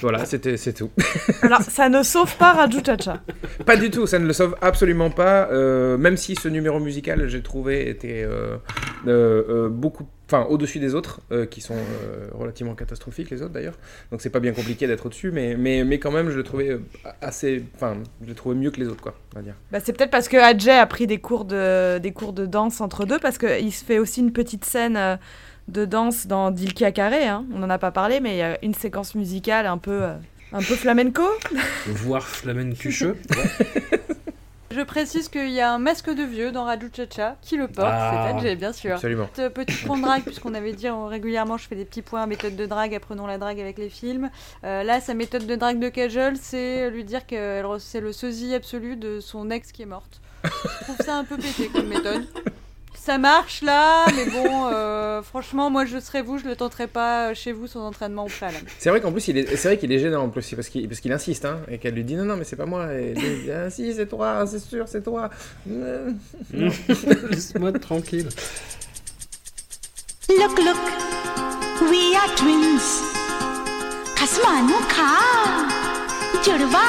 Voilà, c'était c'est tout. Alors ça ne sauve pas Raju Chacha. pas du tout, ça ne le sauve absolument pas. euh, même si ce numéro musical, j'ai trouvé, était euh, euh, beaucoup, enfin au-dessus des autres, qui sont relativement catastrophiques les autres d'ailleurs. Donc c'est pas bien compliqué d'être au-dessus, mais, mais, mais quand même, je le trouvais assez, enfin, je le trouvais mieux que les autres, quoi, on va dire. Bah, c'est peut-être parce que Ajay a pris des cours de, des cours de danse entre deux, parce qu'il se fait aussi une petite scène de danse dans Dilkia Carré. Hein. On n'en a pas parlé, mais il y a une séquence musicale un peu, euh, un peu flamenco. Voir flamencucheux. Je précise qu'il y a un masque de vieux dans Raju Chacha qui le porte, Ah. c'est Adjay, bien sûr. Absolument. Petit, petit point de drague, puisqu'on avait dit euh, régulièrement, je fais des petits points, méthode de drague, apprenons la drague avec les films. Euh, là, sa méthode de drague de Kajol, c'est lui dire que c'est le sosie absolu de son ex qui est morte. Je trouve ça un peu pété comme méthode. Ça marche là, mais bon, euh, franchement, moi je serais vous, je le tenterais pas euh, chez vous sans entraînement au préalable. C'est vrai qu'en plus, il est, c'est vrai qu'il est gênant en plus, parce qu'il, parce qu'il insiste, hein, et qu'elle lui dit non, non, mais c'est pas moi. Et lui, dit, ah si, c'est toi, c'est sûr, c'est toi. Non. Laisse-moi tranquille. Look, look, we are twins. Kasmanu ka, judwa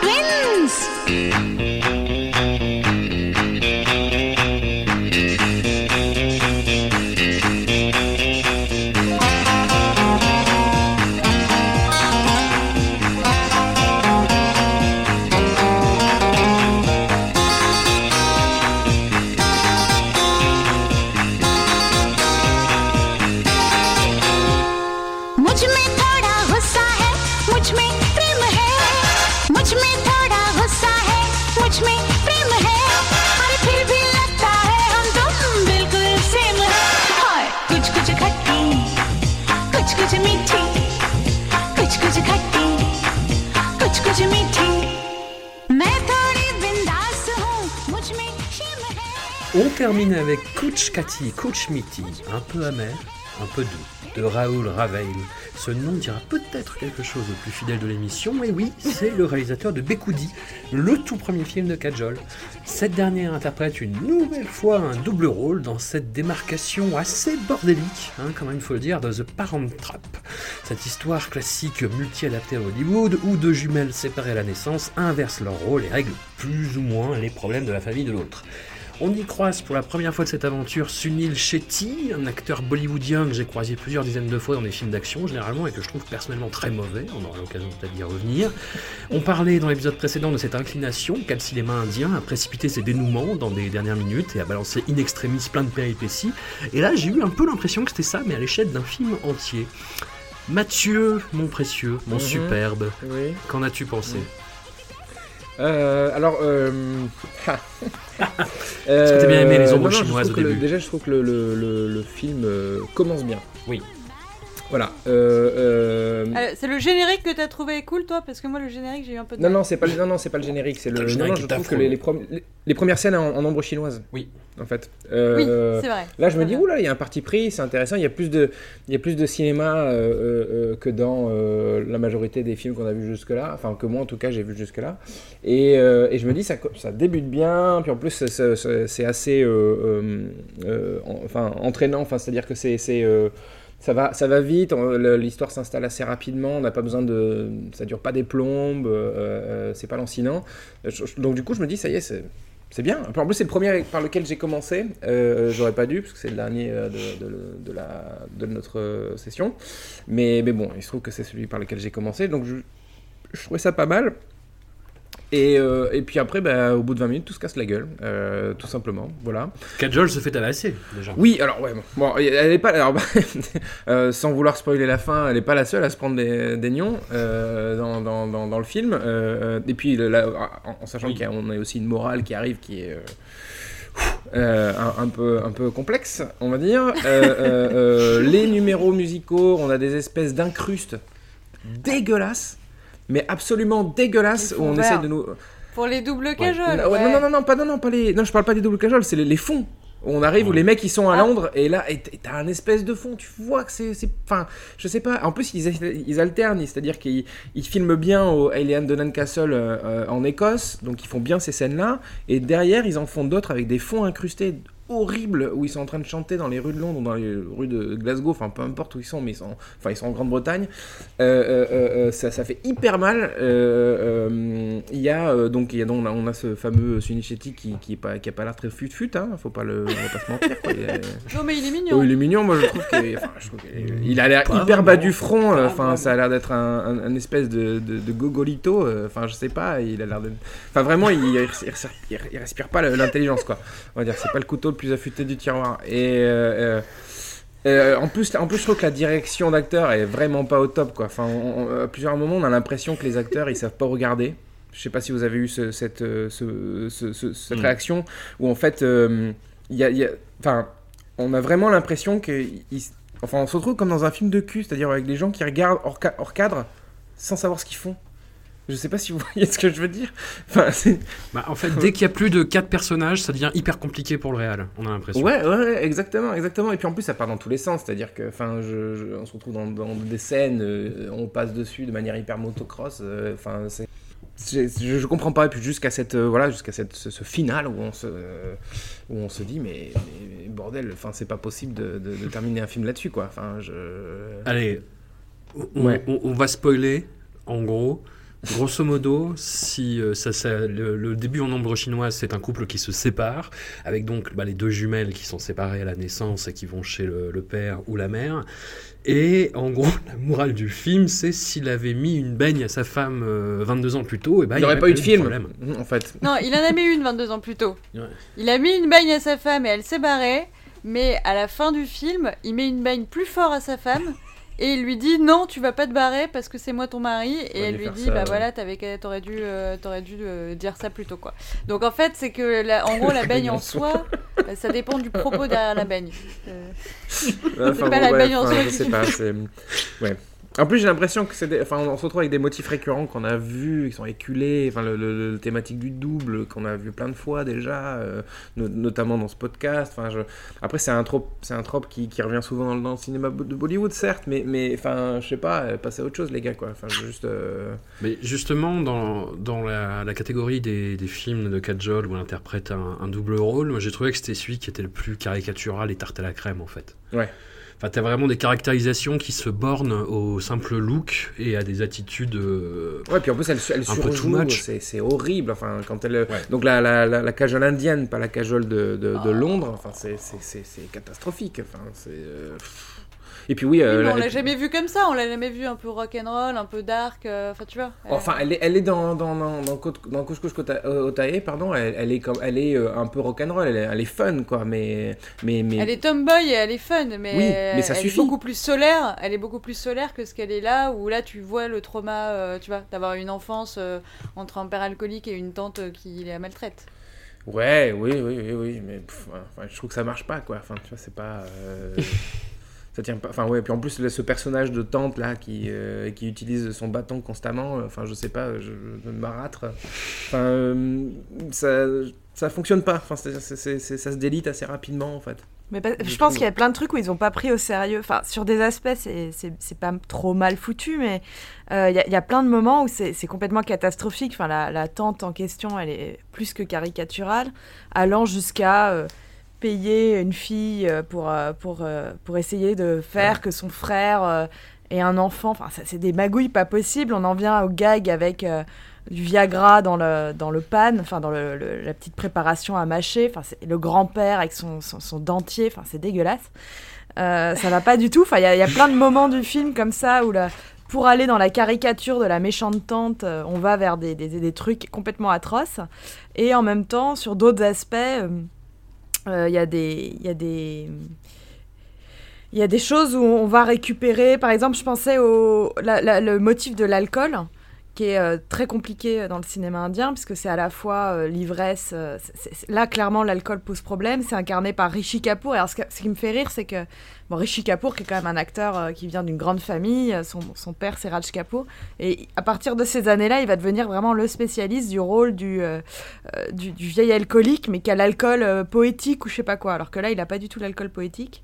twins. On termine avec Kuch Kati, Kuch Miti, un peu amer, un peu doux, de Raoul Raveil. Ce nom dira peut-être quelque chose aux plus fidèles de l'émission, et oui, c'est le réalisateur de Bekoudi, le tout premier film de Kajol. Cette dernière interprète une nouvelle fois un double rôle dans cette démarcation assez bordélique, hein, quand il faut le dire, de The Parent Trap. Cette histoire classique multi-adaptée à Hollywood, où deux jumelles séparées à la naissance inversent leur rôle et règlent plus ou moins les problèmes de la famille de l'autre. On y croise pour la première fois de cette aventure Sunil Shetty, un acteur bollywoodien que j'ai croisé plusieurs dizaines de fois dans des films d'action généralement et que je trouve personnellement très mauvais, on aura l'occasion peut-être d'y revenir. On parlait dans l'épisode précédent de cette inclination qu'a le cinéma indien à précipiter ses dénouements dans des dernières minutes et à balancer in extremis plein de péripéties. Et là j'ai eu un peu l'impression que c'était ça, mais à l'échelle d'un film entier. Mathieu, mon précieux, mon Mhm. superbe, Oui. qu'en as-tu pensé? Euh, alors, euh... ha. Est-ce que t'as bien aimé les ombres je chinoises au que le- début Déjà, je trouve que le, le- le- le film euh, commence bien. Oui. Voilà. euh, euh, Euh, c'est le générique que t'as trouvé cool, toi Parce que moi, le générique, j'ai eu un peu de Non, non, c'est pas, le- non, non, c'est pas le générique, c'est le. Le non, générique non, je trouve que les, les, prom- les- les premières scènes en, en ombre chinoise. Oui. En fait. Oui, c'est vrai. Là, je me dis, oula, il y a un parti pris, c'est intéressant. Il y a plus de, il y a plus de cinéma euh, euh, euh, que dans euh, la majorité des films qu'on a vus jusque-là. Enfin, que moi, en tout cas, j'ai vu jusque-là. Et, euh, et je me dis, ça, ça débute bien. Puis en plus, c'est- assez, euh, euh, euh, en- enfin, entraînant. Enfin, c'est-à-dire que c'est, c'est, euh, ça va, ça va vite. L'histoire s'installe assez rapidement. On n'a pas besoin de, ça dure pas des plombes. euh, euh, c'est pas lancinant. Donc du coup, je me dis, ça y est, c'est bien. En plus, c'est le premier par lequel j'ai commencé. Euh, J'aurais pas dû, parce que c'est le dernier euh, de, notre session. Mais, mais bon, il se trouve que c'est celui par lequel j'ai commencé. Donc, je, je trouvais ça pas mal. Et, euh, et puis après, bah, au bout de 20 minutes, tout se casse la gueule. euh, tout simplement. Voilà. Kajol se fait tabasser, déjà. Oui, alors ouais, bon, bon, elle est pas, alors, euh, sans vouloir spoiler la fin, elle est pas la seule à se prendre des, des nions dans, dans, dans, dans le film. Et puis là, en, en sachant Oui. qu'il y a aussi une morale qui arrive qui est euh, un, un peu un peu complexe, on va dire. Euh, euh, euh, les numéros musicaux, on a des espèces d'incrustes dégueulasses, mais absolument dégueulasses où on essaie de nous Pour les doubles cajoles. non, ouais, ouais. non, non, non, pas, non, non, pas les. Non, je parle pas des doubles cajoles, c'est les, les fonds. Où on arrive où les mecs ils sont à Ah. Londres et là t'as un espèce de fond, tu vois que c'est. c'est- Enfin, je sais pas. En plus, ils, ils alternent, c'est-à-dire qu'ils ils filment bien au Alien de Newcastle euh, euh, en Écosse, donc ils font bien ces scènes-là. Et derrière, ils en font d'autres avec des fonds incrustés horribles où ils sont en train de chanter dans les rues de Londres ou dans les rues de Glasgow, enfin peu importe où ils sont, mais ils sont, enfin, ils sont en Grande-Bretagne. Euh, euh, euh, ça, ça fait hyper mal. Euh, euh, Il y a euh, donc, il y a, donc on, a, on a ce fameux Sunichetti qui, qui, est pas, qui a pas l'air très fut-fut, hein, faut pas le, on va pas se mentir. Quoi. Il est- Non, mais il est mignon. Oh, il est mignon, moi je trouve qu'il enfin, a l'air hyper bas du front, enfin ça a l'air d'être un, un- un espèce de, de, de gogolito, enfin je sais pas, il a l'air de... Enfin vraiment, il, il, respire, il- il respire pas l'intelligence quoi, on va dire, c'est pas le couteau le plus affûté du tiroir. Et euh, euh, euh, en, plus, en plus, je trouve que la direction d'acteur est vraiment pas au top quoi, enfin on- on- à plusieurs moments on a l'impression que les acteurs ils savent pas regarder. Je sais pas si vous avez eu ce- cette, ce- ce- ce- cette Mm. réaction où en fait il y a, il y a- enfin on a vraiment l'impression que enfin on se retrouve comme dans un film de cul c'est-à-dire avec des gens qui regardent hors cadre sans savoir ce qu'ils font je sais pas si vous voyez ce que je veux dire enfin Bah, en fait, dès qu'il y a plus de 4 personnages, ça devient hyper compliqué pour le réal, on a l'impression. ouais, ouais exactement exactement et puis en plus ça part dans tous les sens c'est-à-dire que enfin je, je- on se retrouve dans, dans des scènes euh, on passe dessus de manière hyper motocross euh, enfin c'est je, je comprends pas et puis jusqu'à cette euh, voilà jusqu'à cette ce, ce final où on se euh, où on se dit mais, mais bordel enfin c'est pas possible de, de- de terminer un film là-dessus quoi enfin je Allez, on, Ouais. on- on va spoiler, en gros. Grosso modo, si euh, ça, ça- le, le début en ombre chinoise, c'est un couple qui se sépare, avec donc bah, les deux jumelles qui sont séparées à la naissance et qui vont chez le, le père ou la mère. Et en gros, la morale du film, c'est s'il avait mis une baigne à sa femme euh, 22 ans plus tôt, et bah, il n'y aurait pas eu de film problème. en fait Non, il en a mis une 22 ans plus tôt. Ouais. Il a mis une baigne à sa femme et elle s'est barrée. Mais à la fin du film, il met une baigne plus fort à sa femme. Et il lui dit non, tu vas pas te barrer parce que c'est moi ton mari. Et elle lui dit ça, bah ouais. voilà, t'aurais dû, euh, t'aurais dû euh, dire ça plus tôt quoi. Donc en fait, c'est que la- en gros la baigne en soi, bah, ça dépend du propos derrière la baigne. Euh, Enfin, pas bon, la ouais, baigne en enfin, soi je sais pas c'est ouais en plus j'ai l'impression que c'est des... enfin on se retrouve avec des motifs récurrents qu'on a vus qui sont éculés enfin le, le- le thématique du double qu'on a vu plein de fois déjà euh, no- notamment dans ce podcast enfin je... après c'est un trope c'est un trope qui, qui revient souvent dans le, dans le cinéma de Bollywood certes mais mais enfin je sais pas euh, passez à autre chose les gars quoi enfin juste euh, Mais justement, dans, dans la, la catégorie des, des films de Kajol où elle interprète un, un double rôle, moi j'ai trouvé que c'était celui qui était le plus caricatural et tarte à la crème en fait. Ouais. Enfin, t'as vraiment des caractérisations qui se bornent au simple look et à des attitudes. euh, Ouais, puis en plus, elle, elle surjoue, c'est horrible. Enfin, quand elle, donc la, la, la, la cajole indienne, pas la cajole de, de, de Londres. Enfin, c'est- c'est c'est- c'est catastrophique. Enfin, c'est. euh. Et puis oui, euh, mais on l'a jamais vu comme ça. On l'a jamais vu un peu rock'n'roll, un peu dark. euh, Enfin tu vois. Enfin, elle est, elle est dans dans dans dans, Kota- euh, Otae, pardon. Elle, elle est comme, elle est euh, un peu rock'n'roll. Elle, est- elle est fun, quoi. Mais mais mais. Elle est tomboy et elle est fun, mais, Oui, mais ça elle suffit. est beaucoup plus solaire. Elle est beaucoup plus solaire que ce qu'elle est là, où là tu vois le trauma, euh, tu vois, d'avoir une enfance euh, entre un père alcoolique et une tante qui la maltraite. Ouais, oui, oui, oui, oui. Mais pff, enfin, je trouve que ça marche pas, quoi. Enfin, tu vois, c'est pas. euh, ça tient pas. Enfin ouais, puis en plus là, ce personnage de tante là qui euh, qui utilise son bâton constamment. euh, Enfin je sais pas, je, je marâtre. Enfin euh, ça ça fonctionne pas. Enfin c'est- c'est- c'est- c'est- ça se délite assez rapidement en fait. Mais pas- Je je pense qu'il y a plein de trucs où ils n'ont pas pris au sérieux. Enfin, sur des aspects, c'est- pas trop mal foutu, mais il y, a- il y a plein de moments où c'est c'est complètement catastrophique. Enfin, la, la tante en question, elle est plus que caricaturale, allant jusqu'à payer une fille euh, pour, euh, pour, euh, pour essayer de faire que son frère ait un enfant. Enfin, ça, c'est des magouilles pas possibles. On en vient au gag avec euh, du Viagra dans le, dans le pan, enfin, dans le- le- la petite préparation à mâcher. Enfin, c'est le grand-père avec son, son, son dentier. Enfin, c'est dégueulasse. Euh, ça va pas du tout. Enfin, il y, a- il y a plein de moments du film comme ça où la, pour aller dans la caricature de la méchante tante, on va vers des, des, des trucs complètement atroces. Et en même temps, sur d'autres aspects, euh, euh, il y a des... Y a des il y a des choses où on va récupérer, par exemple, je pensais au le motif de l'alcool, qui est euh, très compliqué dans le cinéma indien, puisque c'est à la fois euh, l'ivresse. là, clairement, l'alcool pose problème. C'est incarné par Rishi Kapoor. Alors, ce qui me fait rire, c'est que bon, Rishi Kapoor, qui est quand même un acteur euh, qui vient d'une grande famille, euh, son, père, c'est Raj Kapoor. Et à partir de ces années-là, il va devenir vraiment le spécialiste du rôle du, euh, du, vieil alcoolique, mais qui a l'alcool poétique ou je sais pas quoi. Alors que là, il n'a pas du tout l'alcool poétique.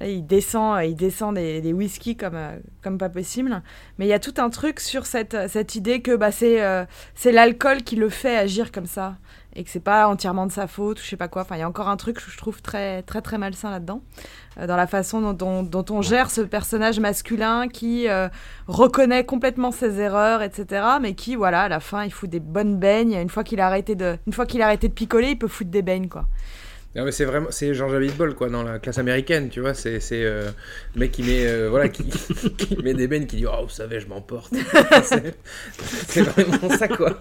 Il descend, il descend des, des whisky comme, comme pas possible. Mais il y a tout un truc sur cette, cette idée que bah, c'est l'alcool qui le fait agir comme ça. Et que c'est pas entièrement de sa faute ou je sais pas quoi. Enfin, il y a encore un truc que je trouve très, très, très malsain là-dedans. Euh, dans la façon dont, on gère ce personnage masculin qui euh, reconnaît complètement ses erreurs, etc. Mais qui, voilà, à la fin, il fout des bonnes beignes. Une fois qu'il a arrêté de, une fois qu'il a arrêté de picoler, il peut foutre des beignes, quoi. Non, mais c'est vraiment c'est George Abitbol quoi dans la classe américaine tu vois c'est c'est euh, le mec qui met euh, voilà qui, qui met des bennes qui dit oh vous savez je m'emporte c'est vraiment ça quoi.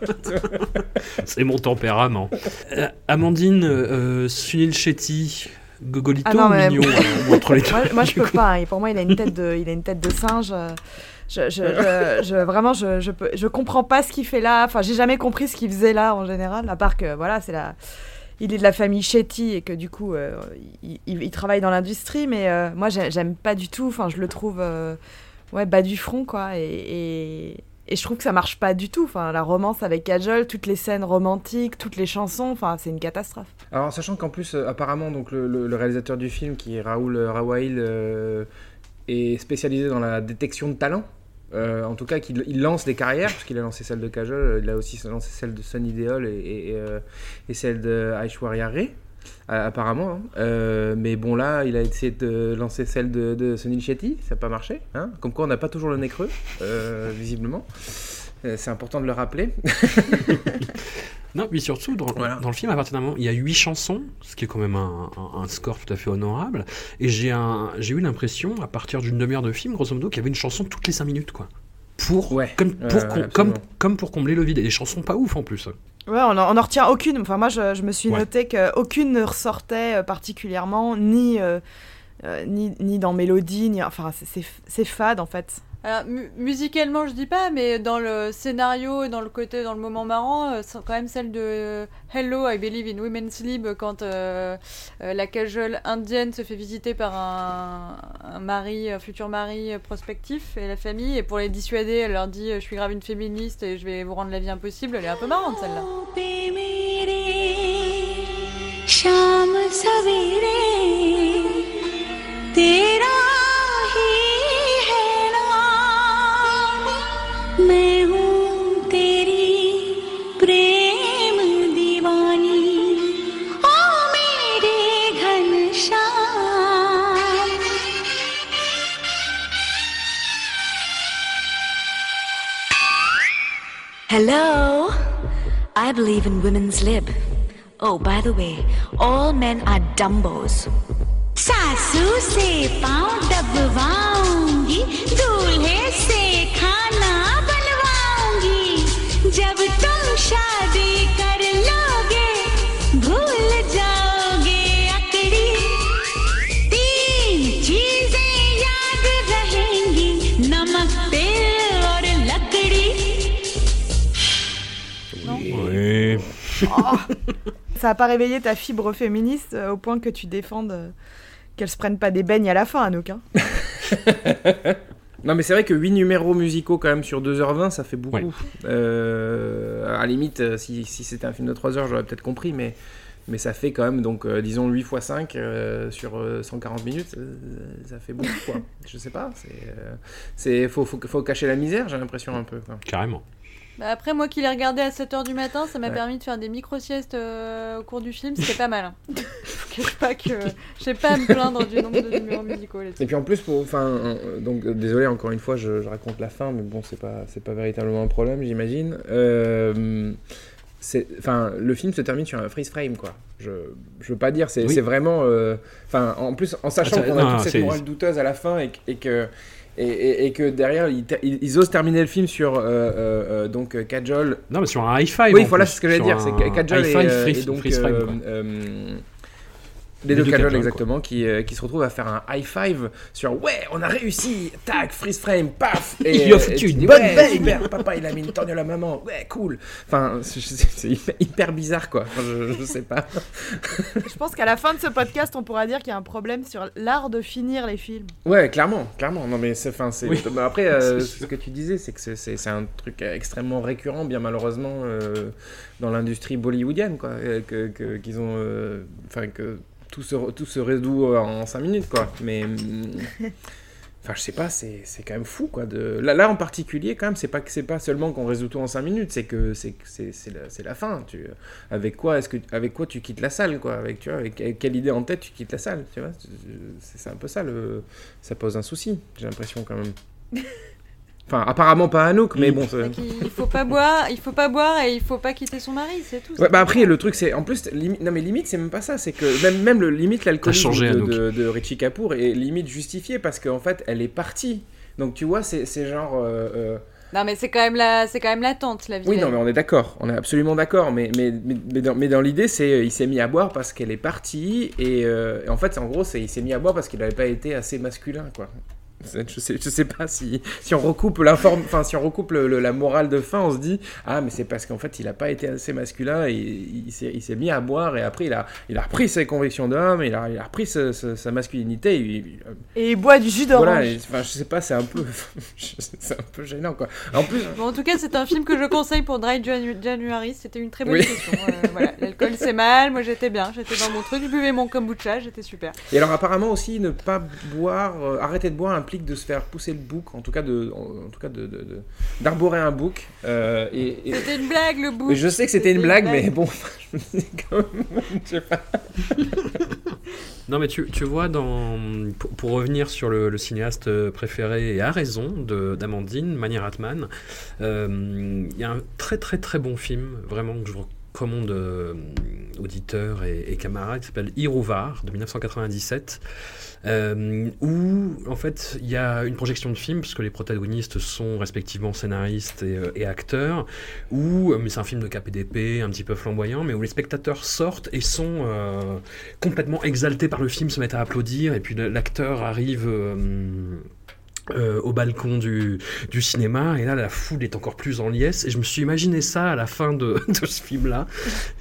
C'est mon tempérament. Euh, Amandine, euh, Sunil Shetty, Gogolito Ah non, ou mais- Mignon euh, ou entre les deux moi, moi, je peux coup pas. hein. Pour moi, il a une tête de, il a une tête de singe. euh, Je, je, je- je- vraiment, je, je, peux, je comprends pas ce qu'il fait là. Enfin, j'ai jamais compris ce qu'il faisait là en général, à part que voilà, c'est la, il est de la famille Shetty et que du coup, euh, il, il- il travaille dans l'industrie. Mais euh, moi, j'ai- j'aime pas du tout. Enfin, je le trouve, euh, ouais, bas du front, quoi. Et, je trouve que ça marche pas du tout. Enfin, la romance avec Kajol, toutes les scènes romantiques, toutes les chansons. Enfin, c'est une catastrophe. Alors, sachant qu'en plus, apparemment, donc le, le- réalisateur du film, qui est Raoul Rawail, est spécialisé dans la détection de talent. Euh, en tout cas, qu'il il lance des carrières, puisqu'il a lancé celle de Kajol, il a aussi lancé celle de Sunny Deol euh, et celle de Aishwarya Ray, euh, apparemment. hein. Mais bon, là, il a essayé de lancer celle de, de Sunil Shetty, ça n'a pas marché. Hein Comme quoi, on n'a pas toujours le nez creux, visiblement. Euh, C'est important de le rappeler. Non, mais surtout, dans, dans le film, à partir d'un moment, il y a huit chansons, ce qui est quand même un, un- un score tout à fait honorable. Et j'ai un- j'ai eu l'impression, à partir d'une demi-heure de film, grosso modo, qu'il y avait une chanson toutes les cinq minutes, quoi. Pour, comme, pour, ouais, com- absolument. comme, comme pour combler le vide. Et des chansons pas ouf en plus. Ouais, on en, on en retient aucune. Enfin, moi, je, je me suis Ouais. noté qu'aucune ne ressortait euh, particulièrement, ni, euh, euh, ni, ni dans Mélodie, ni. Enfin, c'est- c'est c'est fade, en fait. Alors, mu- musicalement, je dis pas, mais dans le scénario et dans le côté, dans le moment marrant, euh, c'est quand même celle de euh, Hello, I Believe in Women's Lib, quand euh, la cajole indienne se fait visiter par un, mari, un futur mari prospectif et la famille, et pour les dissuader, elle leur dit Je suis grave une féministe et je vais vous rendre la vie impossible. Elle est un peu marrante, celle-là. I believe in women's lib. Oh, by the way, all men are dumbos. सासू से पाँव दबवाऊँगी दूल्हे से खाना बनवाऊँगी जब तुम शादी कर लोगे भूल Ça a pas réveillé ta fibre féministe euh, au point que tu défendes, euh, Qu'elle se prenne pas des beignes à la fin, Anouk. hein. Non, mais c'est vrai que 8 numéros musicaux quand même sur 2h20, ça fait beaucoup. Ouais. Euh, à la limite, si, si c'était un film de 3 heures, j'aurais peut-être compris, mais, mais ça fait quand même, donc, euh, disons 8 x 5 euh, sur euh, 140 minutes, euh, ça fait beaucoup, quoi. Je sais pas, c'est. euh, c'est faut, faut, faut cacher la misère, j'ai l'impression un peu. Quoi. Carrément. Bah, après, moi qui l'ai regardé à 7h du matin, ça m'a Ouais. permis de faire des micro-siestes euh, au cours du film, c'était pas mal. hein. Je cache pas que je sais pas à me plaindre du nombre de numéros musicaux. Et puis en plus, pour, enfin, euh, donc euh, désolé encore une fois, je, je raconte la fin, mais bon, c'est pas, c'est pas véritablement un problème, j'imagine. Euh, enfin, le film se termine sur un freeze frame, quoi. Je, je veux pas dire, c'est, Oui. vraiment, euh, en plus, en sachant Attends, qu'on a toute cette c'est- morale douteuse à la fin et que. Et, et- et que derrière, ils, osent terminer le film sur euh, euh, euh, donc euh, Kajol. Non, mais sur un high five. Oui, voilà, c'est ce que j'allais dire. C'est Kajol et, et donc les deux Kajol, exactement qui, euh, qui se retrouvent à faire un high five sur ouais on a réussi tac freeze frame paf Il lui a euh, foutu et une dis, bonne ouais, baigne. super, papa il a mis une torgnole à maman ouais cool enfin c'est- hyper, bizarre quoi Enfin, je, je sais pas Je pense qu'à la fin de ce podcast, on pourra dire qu'il y a un problème sur l'art de finir les films. ouais clairement clairement non mais c'est enfin c'est Oui. bah, après euh, ce que tu disais c'est que c'est- un truc extrêmement récurrent bien malheureusement euh, dans l'industrie bollywoodienne quoi euh, que qu'ils ont euh, enfin que tout se tout se résout en 5 minutes quoi mais hum, Enfin, je sais pas, c'est quand même fou, quoi. De... Là, là, en particulier, quand même, c'est pas pas seulement qu'on résout tout en 5 minutes, c'est que c'est que c'est c'est la, c'est la fin. Tu... Avec quoi est-ce que avec quoi tu quittes la salle, quoi Avec tu vois, avec, avec quelle idée en tête tu quittes la salle, tu vois C'est c'est un peu ça le, ça pose un souci. J'ai l'impression quand même. Enfin, apparemment pas Anouk, mais bon. il faut pas boire, il faut pas boire et il faut pas quitter son mari, c'est tout. Ouais, bah après le truc c'est en plus limite non mais limite c'est même pas ça c'est que même même le limite l'alcoolisme changé, de, Anouk. de, de Richie Kapoor est limite justifié parce qu'en fait elle est partie donc tu vois c'est c'est genre euh, euh, Non mais c'est quand même la, c'est quand même l'attente la vie. oui non mais on est d'accord on est absolument d'accord mais mais, mais, mais dans, mais dans l'idée c'est euh, il s'est mis à boire parce qu'elle est partie et, euh, et en fait en gros c'est il s'est mis à boire parce qu'il n'avait pas été assez masculin quoi je sais, je sais pas si, si on recoupe l'informe, enfin si on recoupe le- le- la morale de fin, on se dit ah mais c'est parce qu'en fait il a pas été assez masculin et il, s'est- il s'est mis à boire et après il a, il a repris ses convictions d'homme, il a, il a repris ce- ce- sa masculinité. il- il- Et il boit du jus d'orange. voilà, et- enfin je sais pas, c'est un peu, c'est un peu gênant quoi. En plus, Bon, en tout cas, c'est un film que je conseille pour Dry Janu- January. C'était une très bonne Oui. session. Euh, voilà, l'alcool c'est mal. Moi, j'étais bien. J'étais dans mon truc. Je buvais mon kombucha. J'étais super. Et alors apparemment aussi ne pas boire, euh, arrêter de boire implique de se faire pousser le bouc, en tout cas de, en, en tout cas de, de- de- d'arborer un bouc. euh, et, et- C'était une blague, le. Mais je sais que c'était une blague, mais bon, je me dis quand même, je sais pas. Non, mais tu, tu vois, dans, pour, pour revenir sur le, le cinéaste euh, préféré et à raison de- d'Amandine, Mani Ratman, euh, il y a un très très très bon film, vraiment, que je recommande euh, auditeurs et, camarades, qui s'appelle Irouvar de 1997. euh, où en fait il y a une projection de film puisque les protagonistes sont respectivement scénaristes et, euh, acteurs où euh, mais c'est un film de KPDP un petit peu flamboyant mais où les spectateurs sortent et sont complètement exaltés par le film se mettent à applaudir et puis l'acteur arrive euh, au balcon du, du cinéma et là la foule est encore plus en liesse et je me suis imaginé ça à la fin de, de ce film là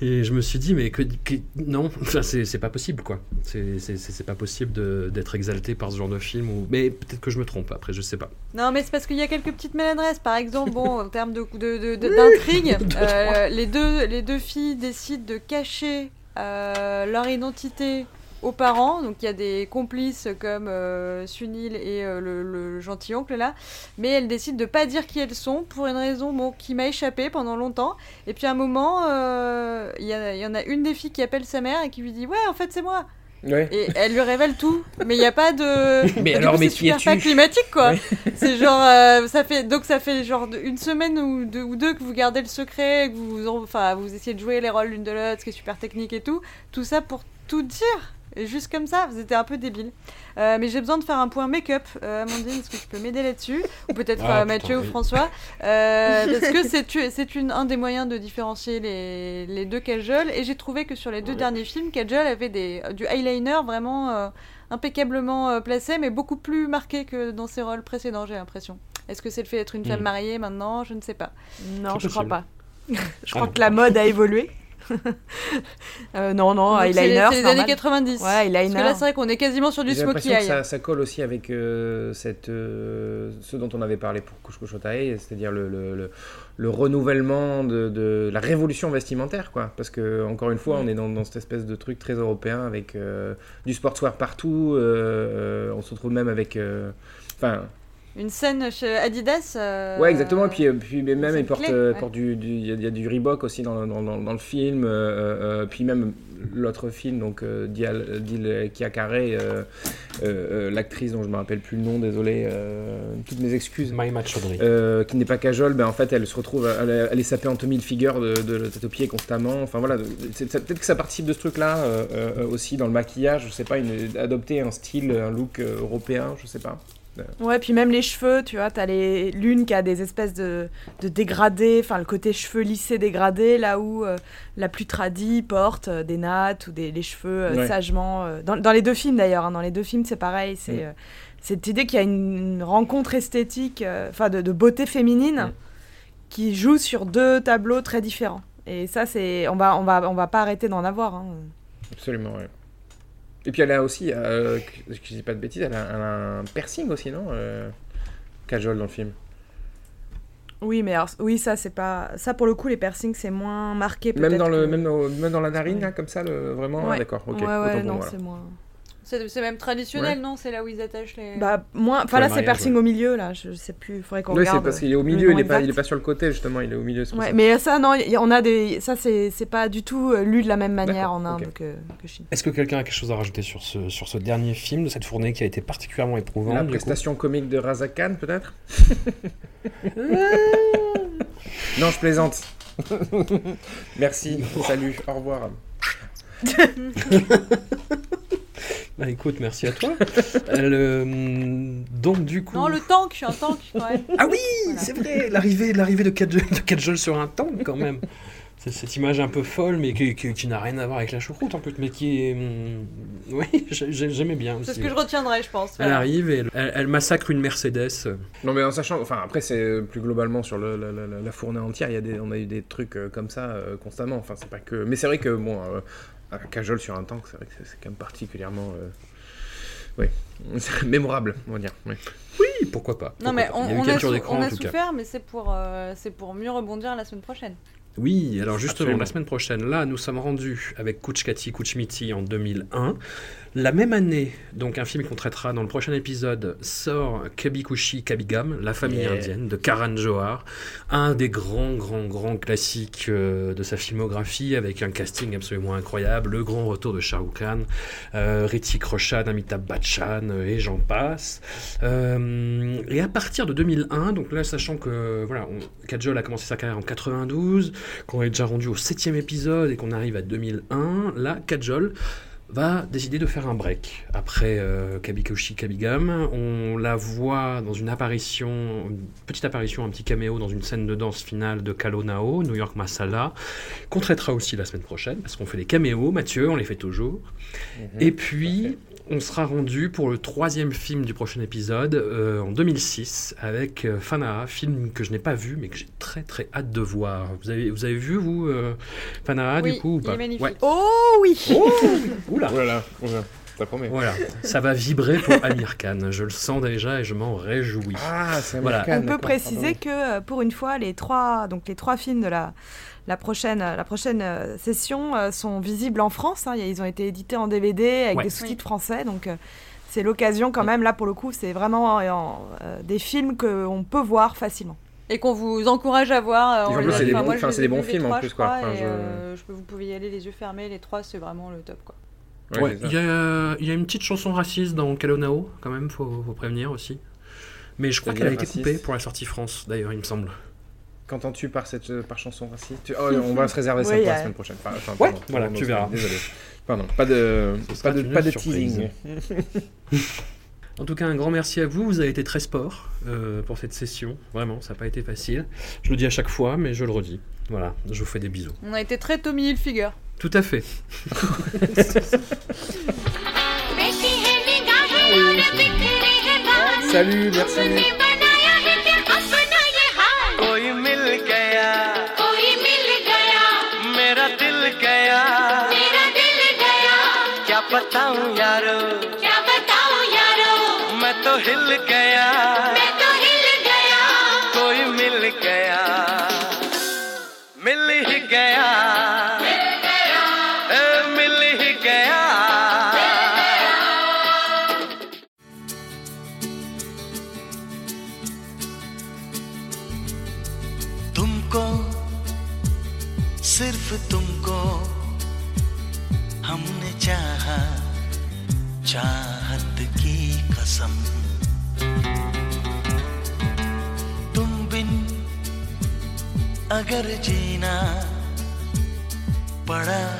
et je me suis dit mais que, que- non enfin, c'est pas possible quoi. C'est pas possible d'être exalté par ce genre de film ou mais peut-être que je me trompe après je sais pas. Non, mais c'est parce qu'il y a quelques petites maladresses. Par exemple, bon, en termes de, de, de- d'intrigue, euh, les, deux, les deux filles décident de cacher euh, leur identité aux parents. Donc il y a des complices comme euh, Sunil et euh, le, le gentil oncle là. Mais elles décident de pas dire qui elles sont pour une raison bon, qui m'a échappé pendant longtemps. Et puis à un moment, euh, il y, en a une des filles qui appelle sa mère et qui lui dit Ouais, en fait, c'est moi. Ouais. Et elle lui révèle tout, mais il n'y a pas de. Mais alors, coup, mais qui super pas climatique quoi. Ouais. C'est genre, euh, ça fait donc ça fait genre une semaine ou deux, ou deux que vous gardez le secret, que vous enfin vous essayez de jouer les rôles l'une de l'autre, ce qui est super technique et tout. Tout ça pour tout dire. Et juste comme ça, vous étiez un peu débile. Euh, mais j'ai besoin de faire un point make-up. Euh, Amandine, est-ce que tu peux m'aider là-dessus Ou peut-être Ah, euh, Mathieu ou. François Euh, Parce que c'est une, un des moyens de différencier les, les deux Kajol. Et j'ai trouvé que sur les deux derniers films, Kajol avait des, du eyeliner vraiment euh, impeccablement euh, placé, mais beaucoup plus marqué que dans ses rôles précédents, j'ai l'impression. Est-ce que c'est le fait d'être une femme Mm. mariée maintenant? Je ne sais pas. Non, je crois possible. pas. je crois Ah. que la mode a évolué. Euh, non, non, Donc, eyeliner. C'est les normal. années 90. Ouais, Parce eyeliner. que là, c'est vrai qu'on est quasiment sur du que eye. ça, ça colle aussi avec euh, cette, euh, ce dont on avait parlé pour Kushkoshotae, c'est-à-dire le, le, le, le renouvellement de, de la révolution vestimentaire, quoi. Parce que, encore une fois, on est dans, dans cette espèce de truc très européen avec euh, du sportswear partout. euh, on se retrouve même avec. euh, Enfin, Une scène chez Adidas. euh, Ouais, exactement. Et puis, euh, puis mais même, c'est il porte, clé, euh, ouais. porte du, du- il y, a- il y a du Reebok aussi dans, le- dans, dans- dans le film. euh, euh, puis même l'autre film, donc euh, Dial, Dil Kiakare, euh, euh, euh, l'actrice dont je me rappelle plus le nom, désolé, euh, toutes mes excuses. Maïma Chaudhry. Euh, qui n'est pas cajole, ben en fait elle se retrouve, elle, est- elle est sapée en Tommy Hilfiger de, de, de tête aux pieds constamment. Enfin voilà, peut-être que ça participe de ce truc-là euh, euh, aussi dans le maquillage. Je sais pas, une- adopter un style, un look euh, européen, je sais pas. Ouais, puis même les cheveux, tu vois, t'as les... l'une qui a des espèces de, de dégradés, enfin le côté cheveux lissés dégradés, là où euh, la plus tradie porte euh, des nattes ou des les cheveux euh, Ouais. sagement. dans, dans les deux films d'ailleurs, hein, dans les deux films c'est pareil, c'est Mm. cette idée qu'il y a une, une rencontre esthétique, enfin de, de beauté féminine, Mm. qui joue sur deux tableaux très différents. Et ça, c'est, on va, on va, on va pas arrêter d'en avoir. hein. Absolument, ouais. Et puis elle a aussi, euh, que- je dis pas de bêtises, elle a, elle a un piercing aussi, non euh, Kajol dans le film? Oui, mais alors, oui, ça c'est pas, ça pour le coup les piercings c'est moins marqué. Même dans, le, que- même, dans, même dans la narine, là, comme ça, le, vraiment Ouais. ah, D'accord, ok. Ouais, ouais, autant non, alors. c'est moins. C'est c'est même traditionnel, Ouais. non? C'est là où ils attachent les. Bah, moins. Pour Enfin, là, c'est piercing ouais. au milieu, là. Je sais plus. Il faudrait qu'on Oui, c'est regarde. parce qu'il est au le milieu, il est, pas, il est pas sur le côté, justement, il est au milieu. Ouais, ça. mais ça, non, y- on a des. Ça, c'est c'est pas du tout euh, lu de la même manière en Inde que, que Chine. Est-ce que quelqu'un a quelque chose à rajouter sur ce, sur ce dernier film de cette fournée qui a été particulièrement éprouvante La prestation comique de Razak Khan, peut-être? Non, je plaisante. Merci, salut, au revoir. Bah écoute, merci à toi. Euh, le- Donc du coup... Non, le tank, je suis un tank quand même. Ah oui, Voilà. c'est vrai, l'arrivée, l'arrivée de Kajol, de Kajol sur un tank quand même. C'est cette image un peu folle, mais qui, qui- qui n'a rien à voir avec la choucroute en plus, mais qui est... hum, Oui, j'ai- j'ai- j'aimais bien aussi. C'est ce que je retiendrai, je pense. Elle arrive et elle, massacre une Mercedes. Non, mais en sachant, enfin, après, c'est plus globalement sur le- la, la- fournée entière, il y a des, on a eu des trucs euh, comme ça euh, constamment. Enfin, c'est pas que. Mais c'est vrai que, bon, euh, un cajole sur un tank, c'est vrai que c'est- quand même particulièrement. euh, Oui, c'est mémorable, on va dire. oui. Oui, pourquoi pas. Non, pourquoi mais pas. on, Il y a eu on a, capture sou- d'écran on a en tout cas. souffert, mais c'est pour, euh, c'est pour mieux rebondir la semaine prochaine. Oui, alors justement, Absolument. la semaine prochaine, là, nous sommes rendus avec Kuchkati Kuchmiti en 2001. La même année, donc un film qu'on traitera dans le prochain épisode, sort Kabikushi Kabigam, La famille Yeah. indienne, de Karan Johar. Un des grands, grands, grands classiques euh, de sa filmographie, avec un casting absolument incroyable, le grand retour de Shah Rukh Khan, euh, Ritik Roshan, Amitabh Bachchan, euh, et j'en passe. Euh, et à partir de 2001, donc là, sachant que voilà, on- Kajol a commencé sa carrière en 92, qu'on est déjà rendu au septième épisode et qu'on arrive à 2001, là, Kajol va décider de faire un break. Après euh, Kabikoshi Kabigam, on la voit dans une apparition, une petite apparition, un petit caméo dans une scène de danse finale de Kalonao, New York Masala, qu'on traitera aussi la semaine prochaine, parce qu'on fait les caméos, Mathieu, on les fait toujours. Et puis, on sera rendu pour le troisième film du prochain épisode euh, en 2006 avec euh, Fanaa, film que je n'ai pas vu mais que j'ai très très hâte de voir. Vous avez, vous avez vu vous euh, Fanaa Oui, du coup ou il pas est magnifique. Ouais. Oh oui Oula. Oh là, ça promet. Voilà, ça va vibrer pour Amir Khan. Je le sens déjà et je m'en réjouis. Ah, c'est Voilà. On peut préciser pardon. que euh, pour une fois, les trois, donc les trois films de la, la prochaine, la prochaine euh, session euh, sont visibles en France. hein. Ils ont été édités en DVD avec Ouais. des sous-titres français. Donc euh, c'est l'occasion quand même, là pour le coup, c'est vraiment en- euh, des films qu'on peut voir facilement. Et qu'on vous encourage à voir. euh, c'est des enfin, bons- enfin, des films, en plus, je quoi. crois, Enfin, et, je- euh, je peux- vous pouvez y aller les yeux fermés. Les trois, c'est vraiment le top. Quoi. Ouais, Ouais, c'est ça. il y, a, il y a une petite chanson raciste dans Kalonao, quand même, faut, faut prévenir aussi. Mais je crois qu'elle a été coupée pour la sortie France, d'ailleurs, il me semble. Qu'entends-tu par cette euh, par chanson ainsi oh, On va se réserver ça pour la semaine prochaine. Ouais, voilà, tu verras. Désolé. Pardon, pas de, pas de, pas de teasing. En tout cas, un grand merci à vous. Vous avez été très sport euh, pour cette session. Vraiment, ça n'a pas été facile. Je le dis à chaque fois, mais je le redis. Voilà, je vous fais des bisous. On a été très Tommy Hilfiger. Tout à fait. Salut, merci. बताऊँ यारो? क्या बताऊँ यारो? मैं तो हिल गया। मगर जीना पड़ा